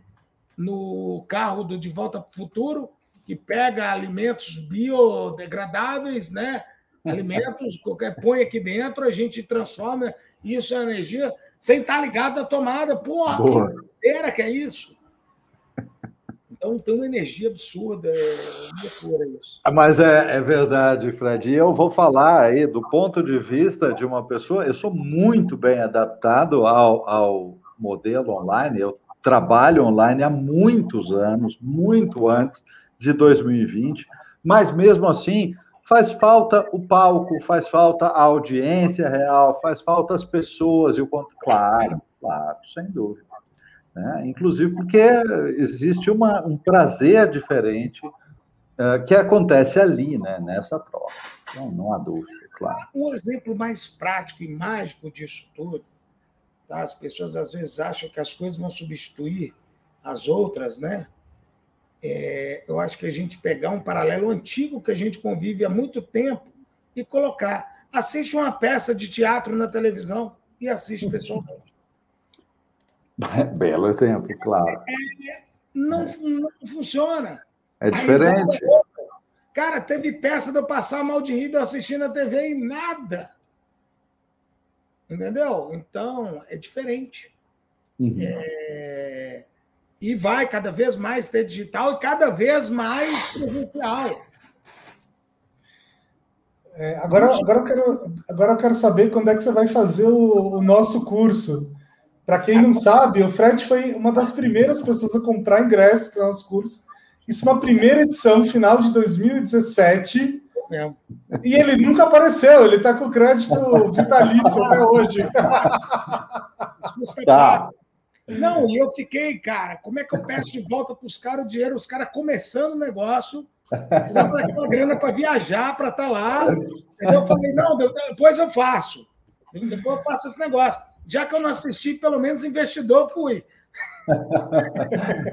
no carro do De Volta para o Futuro, que pega alimentos biodegradáveis, né? alimentos, qualquer põe aqui dentro, a gente transforma isso em energia sem estar ligado à tomada. Porra, Boa. que era que é isso? Então tem uma energia absurda, é loucura isso. Mas é, é verdade, Fred. E eu vou falar aí do ponto de vista de uma pessoa, eu sou muito bem adaptado ao, ao modelo online, eu trabalho online há muitos anos, muito antes de 2020, mas mesmo assim Faz falta o palco, faz falta a audiência real, faz falta as pessoas e o quanto. Claro, claro, sem dúvida. Né? Inclusive porque existe uma, um prazer diferente uh, que acontece ali, né? nessa troca. Então, não há dúvida, claro. Um exemplo mais prático e mágico disso tudo, Tá? As pessoas às vezes acham que as coisas vão substituir as outras, né? É, eu acho que a gente pegar um paralelo antigo que a gente convive há muito tempo e colocar. Assiste uma peça de teatro na televisão e assiste pessoalmente. Belo exemplo, claro. É, não, não funciona. É diferente. Cara, teve peça de eu passar mal de rir de eu assistir na TV e nada. Entendeu? Então, é diferente. Uhum. É... E vai cada vez mais ter digital e cada vez mais presencial. É, agora, agora, eu quero, agora eu quero saber quando é que você vai fazer o, o nosso curso. Para quem não sabe, o Fred foi uma das primeiras pessoas a comprar ingresso para o nosso curso. Isso na primeira edição, final de 2017. É. E ele nunca apareceu, ele está com crédito vitalício até hoje. Tá. Não, e eu fiquei, cara, como é que eu peço de volta para os caras o dinheiro? Os caras começando o negócio, precisando daquela grana para viajar, para estar tá lá. Eu falei, não, depois eu faço. Depois eu faço esse negócio. Já que eu não assisti, pelo menos investidor fui.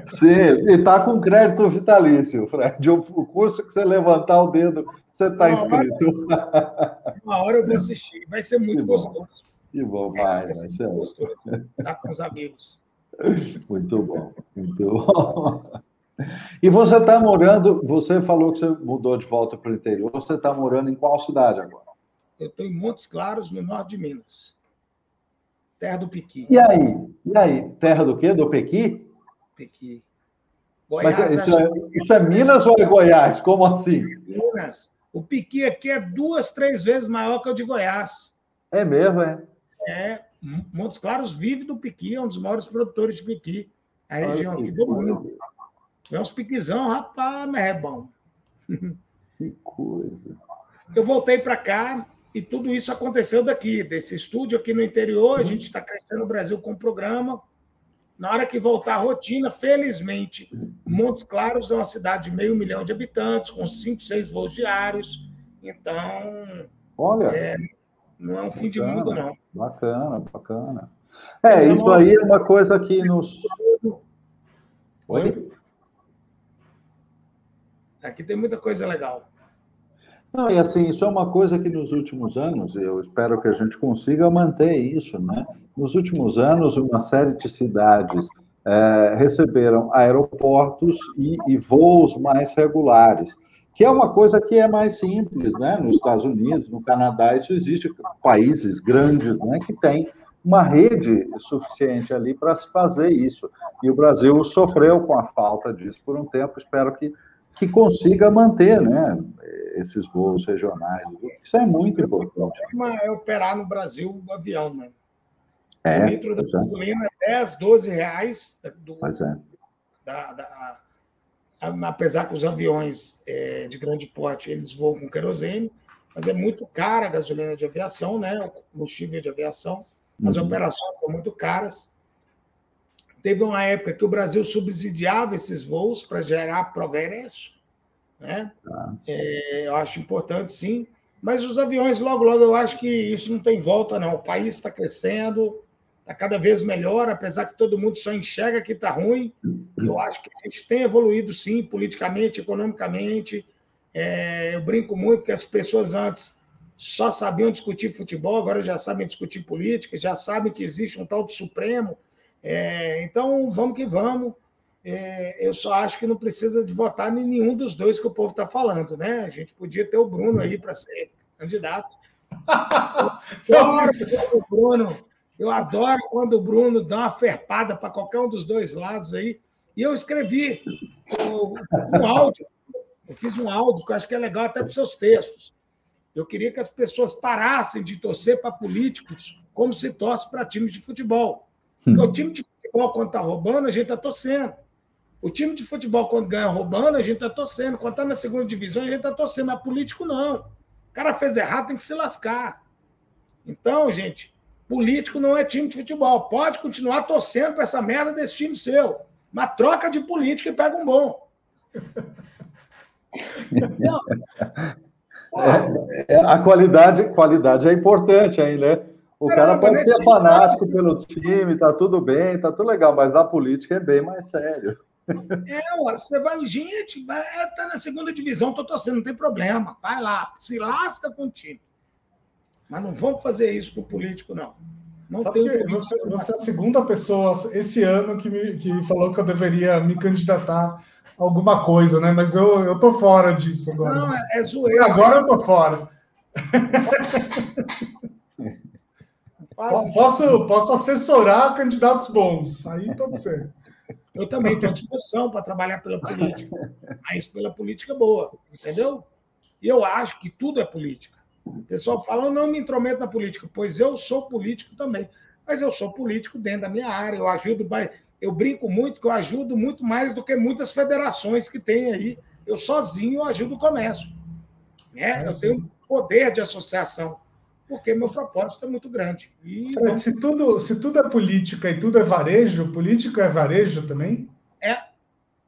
Sim, e está com crédito vitalício, Fred. O curso que você levantar o dedo, você está inscrito. Uma hora eu vou assistir, vai ser muito que gostoso. Que bom, vai, vai, ser, ser gostoso. Tá com os amigos. Muito bom, muito bom. E você está morando, você falou que você mudou de volta para o interior, você está morando em qual cidade agora? Eu estou em Montes Claros, no norte de Minas. Terra do Pequi. E aí? E aí? Terra do quê? Do Pequi? Pequi. Goiás, Mas isso é, isso é Minas ou é Goiás? Como assim? Minas. O Pequi aqui é duas, três vezes maior que o de Goiás. É mesmo, é? É. Montes Claros vive do Pequi, é um dos maiores produtores de Pequi. A região aqui do mundo. É uns piquizão, rapaz, mas é bom. Que coisa. Eu voltei para cá, e tudo isso aconteceu daqui, desse estúdio aqui no interior. A gente está crescendo o Brasil com o programa. Na hora que voltar a rotina, felizmente, Montes Claros é uma cidade de meio milhão de habitantes, com cinco, seis voos diários. Então, olha, é, não é um fim de mundo, não. Bacana, bacana. É, isso aí é uma coisa que nos. Oi? Aqui tem muita coisa legal. Não, e assim, isso é uma coisa que nos últimos anos, eu espero que a gente consiga manter isso, né? Nos últimos anos, uma série de cidades é, receberam aeroportos e, e, voos mais regulares, que é uma coisa que é mais simples, né? Nos Estados Unidos, no Canadá, isso existe, países grandes, né? Que têm uma rede suficiente ali para se fazer isso. E o Brasil sofreu com a falta disso por um tempo, espero que que consiga manter né, esses voos regionais. Isso é muito importante. O problema é operar no Brasil o avião, né? É, o litro da é. gasolina é 10, 12 reais. Do, pois é. Da, da, apesar que os aviões é, de grande porte eles voam com querosene, mas é muito cara a gasolina de aviação, né? O combustível de aviação. As uhum. operações são muito caras. Teve uma época que o Brasil subsidiava esses voos para gerar progresso. Né? Ah. É, eu acho importante, sim. Mas os aviões, logo, logo, eu acho que isso não tem volta, não. O país está crescendo, está cada vez melhor, apesar que todo mundo só enxerga que está ruim. Eu acho que a gente tem evoluído, sim, politicamente, economicamente. É, eu brinco muito que as pessoas antes só sabiam discutir futebol, agora já sabem discutir política, já sabem que existe um tal de Supremo é, então, vamos que vamos. É, eu só acho que não precisa de votar em nenhum dos dois que o povo está falando, né? A gente podia ter o Bruno aí para ser candidato. Eu adoro o Bruno. Eu adoro quando o Bruno dá uma ferpada para qualquer um dos dois lados aí. E eu escrevi um áudio. Eu fiz um áudio que eu acho que é legal até para os seus textos. Eu queria que as pessoas parassem de torcer para políticos como se torce para times de futebol. Porque o time de futebol, quando está roubando, a gente está torcendo. O time de futebol, quando ganha roubando, a gente está torcendo. Quando está na segunda divisão, a gente está torcendo. Mas político, não. O cara fez errado, tem que se lascar. Então, gente, político não é time de futebol. Pode continuar torcendo para essa merda desse time seu. Mas troca de política e pega um bom. É, é, a qualidade, qualidade é importante aí, né? O cara pode ser fanático pelo time, tá tudo bem, tá tudo legal, mas na política é bem mais sério. É, você vai, gente, é, tá na segunda divisão, tô torcendo, não tem problema. Vai lá, se lasca com o time. Mas não vamos fazer isso com o político, não. Não Sabe tem você, você, é a segunda pessoa esse ano que, me, que falou que eu deveria me candidatar a alguma coisa, né? Mas eu, eu tô fora disso agora. Não, é, é zoeira. Agora eu tô fora. posso, posso assessorar candidatos bons. Aí pode ser. Eu também estou à disposição para trabalhar pela política, mas pela política boa, entendeu? E eu acho que tudo é política. O pessoal fala, eu não me intrometo na política. Pois eu sou político também. Mas eu sou político dentro da minha área. Eu ajudo, eu brinco muito que eu ajudo muito mais do que muitas federações que tem aí. Eu sozinho ajudo o comércio. Né? Eu tenho poder de associação porque meu propósito é muito grande. E, Fred, se, tudo, se tudo é política e tudo é varejo, político é varejo também? É.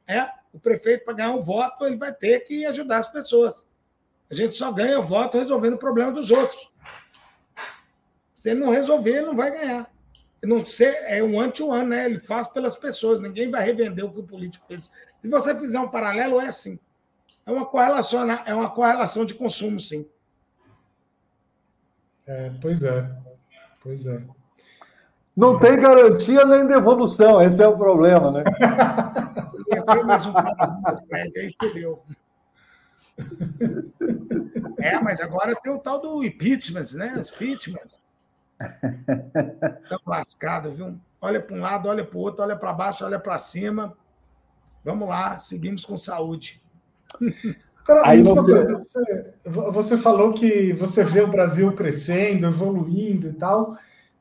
É. O prefeito, para ganhar um voto, ele vai ter que ajudar as pessoas. A gente só ganha o voto resolvendo o problema dos outros. Se ele não resolver, ele não vai ganhar. Não ser, é um anti-one, né? Ele faz pelas pessoas, ninguém vai revender o que o político fez. Se você fizer um paralelo, é assim. É uma correlação, é uma correlação de consumo, sim. É, pois é. Pois é. Não tem garantia nem devolução, esse é o problema, né? um fudeu. É, mas agora tem o tal do impeachment, né? Os impeachments. Estão lascados, viu? Olha para um lado, olha para o outro, olha para baixo, olha para cima. Vamos lá, seguimos com saúde. Cara, Aí você... Você, você... falou que você vê o Brasil crescendo, evoluindo e tal.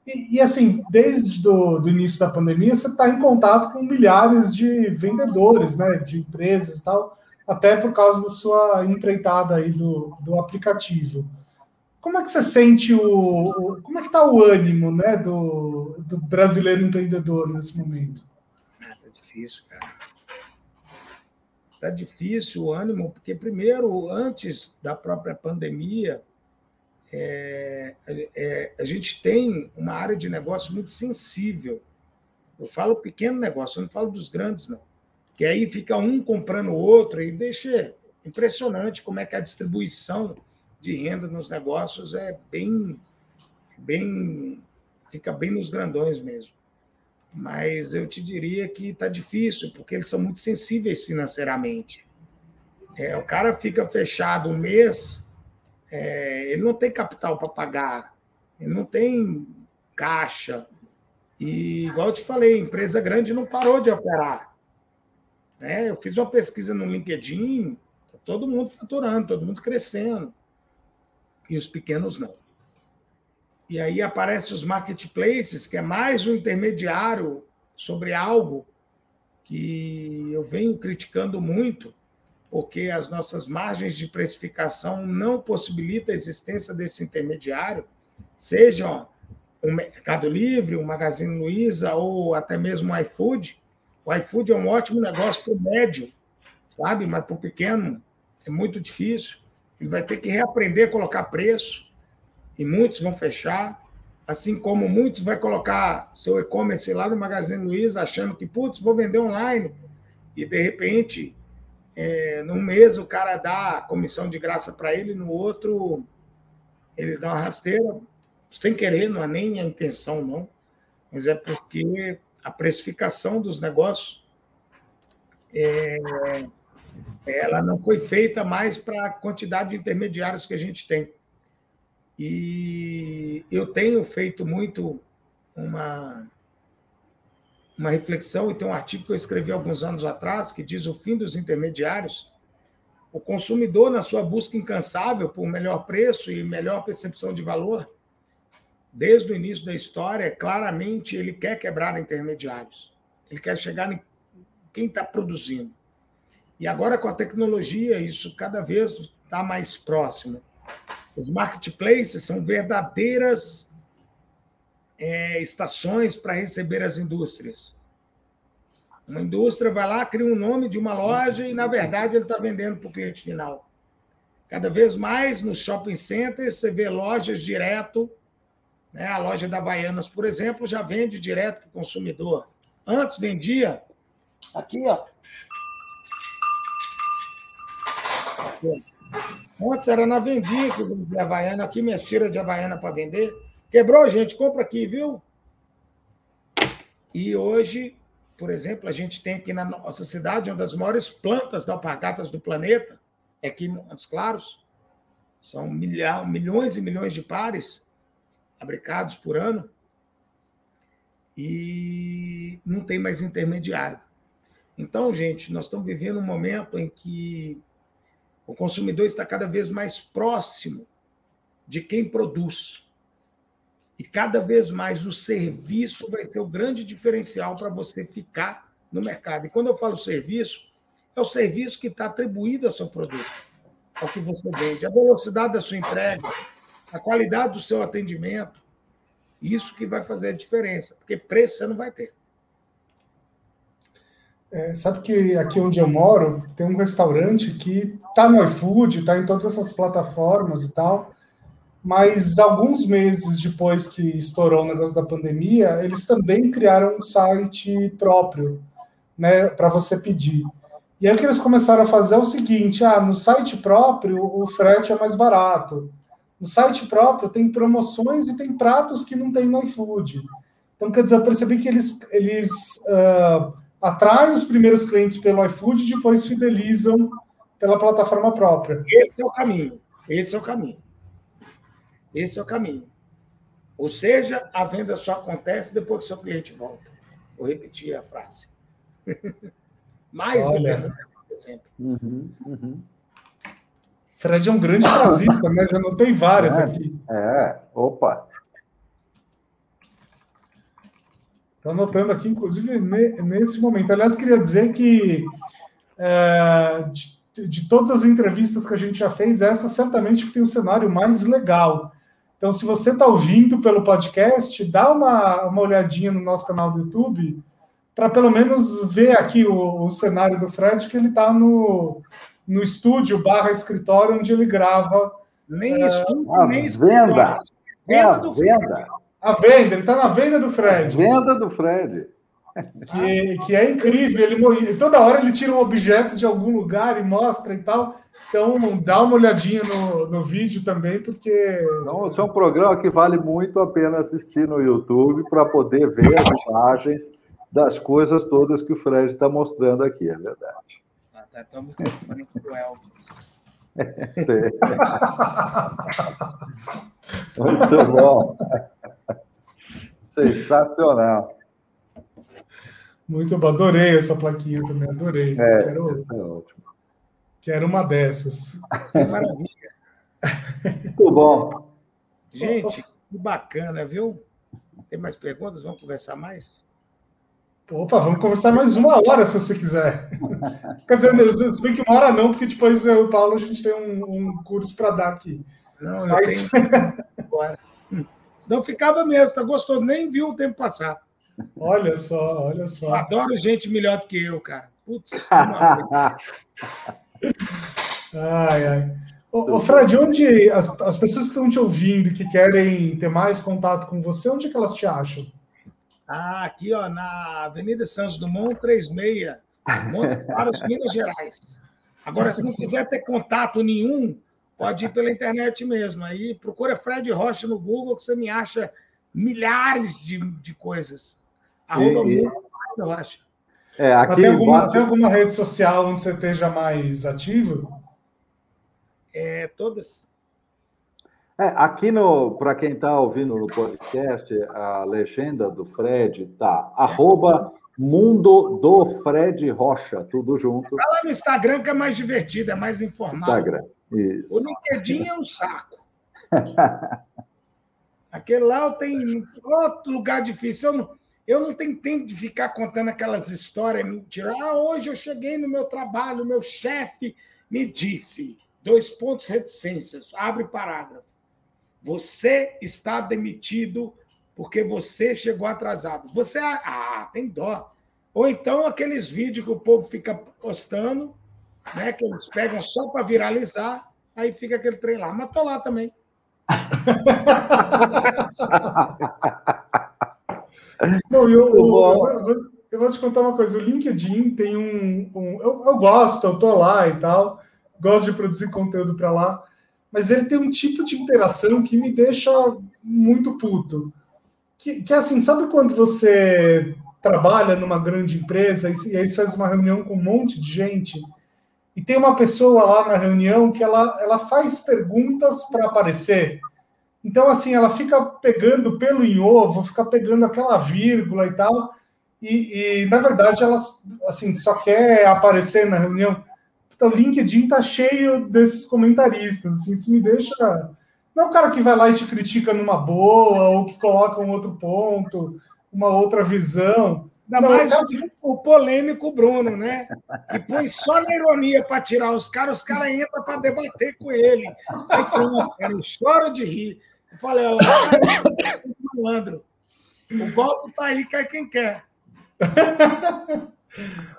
E, e assim, desde do, do início da pandemia, você está em contato com milhares de vendedores, né, de empresas e tal, até por causa da sua empreitada aí do, do aplicativo. Como é que você sente o, o como é que está o ânimo, né, do, do brasileiro empreendedor nesse momento? Ah, tá difícil, cara está difícil o ânimo, porque, primeiro, antes da própria pandemia, é, é, a gente tem uma área de negócio muito sensível. Eu falo pequeno negócio, eu não falo dos grandes, não. Que aí fica um comprando o outro e deixa impressionante como é que a distribuição de renda nos negócios é bem, bem fica bem nos grandões mesmo mas eu te diria que está difícil, porque eles são muito sensíveis financeiramente. É, o cara fica fechado um mês, é, ele não tem capital para pagar, ele não tem caixa. E, igual eu te falei, empresa grande não parou de operar. É, eu fiz uma pesquisa no LinkedIn, tá todo mundo faturando, todo mundo crescendo. E os pequenos não. E aí aparecem os marketplaces, que é mais um intermediário sobre algo que eu venho criticando muito, porque as nossas margens de precificação não possibilitam a existência desse intermediário, sejam o Mercado Livre, o Magazine Luiza ou até mesmo o iFood. O iFood é um ótimo negócio para o médio, sabe? Mas para o pequeno é muito difícil. Ele vai ter que reaprender a colocar preço e muitos vão fechar, assim como muitos vai colocar seu e-commerce lá no Magazine Luiza achando que, putz, vou vender online, e de repente, é, num mês o cara dá comissão de graça para ele, no outro ele dá uma rasteira, sem querer, não é nem a intenção, não, mas é porque a precificação dos negócios é, ela não foi feita mais para a quantidade de intermediários que a gente tem. E eu tenho feito muito uma, uma reflexão, e tem um artigo que eu escrevi alguns anos atrás, que diz o fim dos intermediários. O consumidor, na sua busca incansável por melhor preço e melhor percepção de valor, desde o início da história, claramente ele quer quebrar intermediários. Ele quer chegar em quem está produzindo. E agora, com a tecnologia, isso cada vez está mais próximo. Os marketplaces são verdadeiras é, estações para receber as indústrias. Uma indústria vai lá, cria um nome de uma loja e, na verdade, ele está vendendo para o cliente final. Cada vez mais nos shopping centers você vê lojas direto Né? A loja da Baianas, por exemplo, já vende direto para o consumidor. Antes vendia aqui, ó. Antes era na vendinha que vendia Havaiana. Aqui minhas tiras de Havaiana para vender. Quebrou, gente? Compra aqui, viu? E hoje, por exemplo, a gente tem aqui na nossa cidade uma das maiores plantas de alpargatas do planeta, é aqui em Montes Claros. São milha, milhões e milhões de pares fabricados por ano. E não tem mais intermediário. Então, gente, nós estamos vivendo um momento em que o consumidor está cada vez mais próximo de quem produz. E cada vez mais o serviço vai ser o grande diferencial para você ficar no mercado. E quando eu falo serviço, é o serviço que está atribuído ao seu produto, ao que você vende, a velocidade da sua entrega, a qualidade do seu atendimento. Isso que vai fazer a diferença, porque preço você não vai ter. É, sabe que aqui onde eu moro tem um restaurante que está no iFood, está em todas essas plataformas e tal mas alguns meses depois que estourou o negócio da pandemia, eles também criaram um site próprio, né, para você pedir. E aí o que eles começaram a fazer é o seguinte: ah, no site próprio o frete é mais barato. No site próprio tem promoções e tem pratos que não tem no iFood. Então, quer dizer, eu percebi que eles, eles uh, atraem os primeiros clientes pelo iFood e depois fidelizam pela plataforma própria. Esse é o caminho. Esse é o caminho. Esse é o caminho. Ou seja, a venda só acontece depois que seu cliente volta. Vou repetir a frase. Mais Olha. do que sempre. Uhum, uhum. Fred é um grande frasista, né? Já não tem várias é, aqui. É, opa. Estou anotando aqui, inclusive, nesse momento. Aliás, queria dizer que é, de, de, todas as entrevistas que a gente já fez, essa certamente tem o um cenário mais legal. Então, se você está ouvindo pelo podcast, dá uma, uma olhadinha no nosso canal do YouTube para pelo menos ver aqui o, o, cenário do Fred, que ele está no, no estúdio barra escritório onde ele grava. Nem é, estúdio, nem venda. Venda a do venda. A venda, ele está na venda do Fred. A venda do Fred. Que, que é incrível. Ele toda hora ele tira um objeto de algum lugar e mostra e tal. Então dá uma olhadinha no, no vídeo também, porque. Então, esse é um programa que vale muito a pena assistir no YouTube para poder ver as imagens das coisas todas que o Fred está mostrando aqui, é verdade. Ah, tá, tá microfone com Elvis. Muito bom. Sensacional. Muito bom, adorei essa plaquinha também, adorei. É, quero, essa é ótimo. Quero uma dessas. Maravilha. Muito bom. Gente, que bacana, viu? Tem mais perguntas? Vamos conversar mais? Opa, vamos conversar mais uma hora, se você quiser. Quer dizer, se bem que uma hora não, porque depois eu e o Paulo a gente tem um, um curso para dar aqui. Não, Mas... eu tenho... Agora. Senão ficava mesmo, tá gostoso, nem viu o tempo passar. Olha só, olha só. Eu adoro gente melhor do que eu, cara. Putz. ai, ai. Ô, ô, Fred, onde as, as pessoas que estão te ouvindo e que querem ter mais contato com você, onde é que elas te acham? Ah, aqui, ó, na Avenida Santos Dumont, 36, Montes Claros, Minas Gerais. Agora, se não quiser ter contato nenhum, pode ir pela internet mesmo. Aí procura Fred Rocha no Google, que você me acha milhares de, de coisas. Arroba e... eu acho. É, aqui tem, alguma, tem alguma rede social onde você esteja mais ativo? É, todas. É, aqui no, para quem está ouvindo no podcast, a legenda do Fred tá arroba Mundo do Fred Rocha, tudo junto. Fala no Instagram que é mais divertido, é mais informal. Instagram, isso. O LinkedIn é um saco. Aquele lá eu tenho outro lugar difícil. Eu não, eu não tenho tempo de ficar contando aquelas histórias mentiras. Ah, hoje eu cheguei no meu trabalho, meu chefe me disse, dois pontos reticências, abre parágrafo. Você está demitido porque você chegou atrasado. Você, ah, tem dó. Ou então aqueles vídeos que o povo fica postando, né, que eles pegam só para viralizar, aí fica aquele trem lá. Mas tô lá também. Não, eu, eu, eu, eu, vou te contar uma coisa. O LinkedIn tem um. um eu, eu, gosto, eu tô lá e tal, gosto de produzir conteúdo para lá, mas ele tem um tipo de interação que me deixa muito puto. Que, que é assim, sabe quando você trabalha numa grande empresa e, e aí você faz uma reunião com um monte de gente e tem uma pessoa lá na reunião que ela, ela faz perguntas para aparecer. Então, assim, ela fica pegando pelo em ovo, fica pegando aquela vírgula e tal, e, e, na verdade ela assim, só quer aparecer na reunião. Então, o LinkedIn tá cheio desses comentaristas, assim, isso me deixa... Não é o cara que vai lá e te critica numa boa, ou que coloca um outro ponto, uma outra visão. Ainda não, mais o, o, polêmico Bruno, né? Que põe só na ironia para tirar os caras, os caras entram para debater com ele. Aí eu choro de rir. Eu falei, olha lá, malandro. O golpe tá aí, cai quem quer.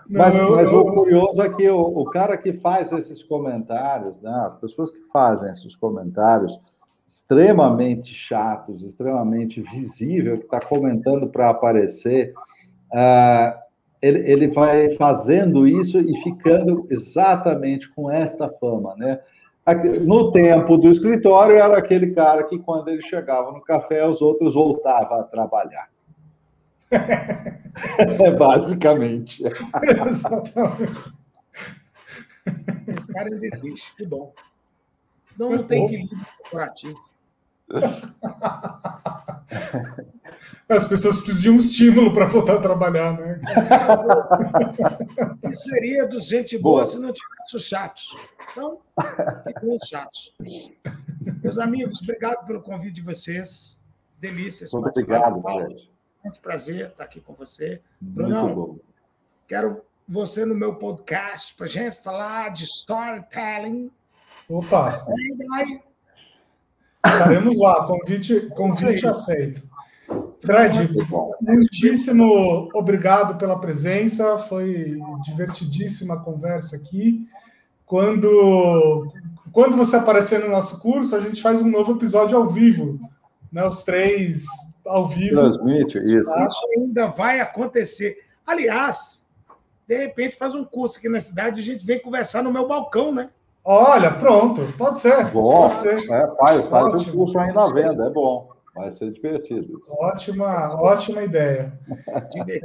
mas, mas o curioso é que o, o, cara que faz esses comentários, né, as pessoas que fazem esses comentários extremamente chatos, extremamente visível, que está comentando para aparecer, uh, ele, ele vai fazendo isso e ficando exatamente com esta fama, né? No tempo do escritório, era aquele cara que, quando ele chegava no café, os outros voltavam a trabalhar. é, basicamente. Exatamente. Esse cara ainda existe, que bom. Senão não tem equilíbrio corporativo. As pessoas precisam de um estímulo para voltar a trabalhar, né? O que seria dos gente boa, boa. se não tivesse os chatos? Então, ficam chatos. Meus amigos, obrigado pelo convite de vocês. Delícia. Muito obrigado. Muito prazer estar aqui com você. Brunão, quero você no meu podcast para gente falar de storytelling. Opa! Estaremos lá, convite, convite aceito. Fred, muitíssimo obrigado pela presença, foi divertidíssima a conversa aqui. Quando, quando você aparecer no nosso curso, a gente faz um novo episódio ao vivo, né? Os três ao vivo. Transmite, isso. Isso ainda vai acontecer. Aliás, de repente faz um curso aqui na cidade e a gente vem conversar no meu balcão, né? Olha, pronto, pode ser. Bom, pode ser. É, faz, faz um curso aí na venda, é bom. Vai ser divertido. Isso. Ótima, ótima ideia.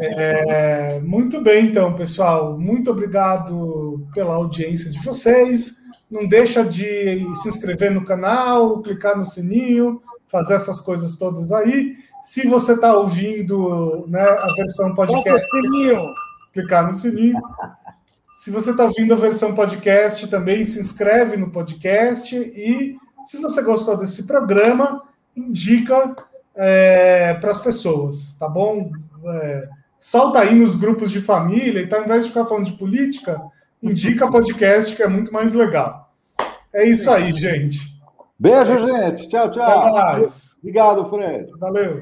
É, muito bem, então, pessoal. Muito obrigado pela audiência de vocês. Não deixa de se inscrever no canal, clicar no sininho, fazer essas coisas todas aí. Se você está ouvindo né, a versão podcast, clicar no sininho. Se você está ouvindo a versão podcast, também se inscreve no podcast. E se você gostou desse programa, indica é, para as pessoas, tá bom? É, solta aí nos grupos de família, então, ao invés de ficar falando de política, indica podcast, que é muito mais legal. É isso aí, gente. Beijo, gente. Tchau, tchau. Obrigado, Fred. Valeu.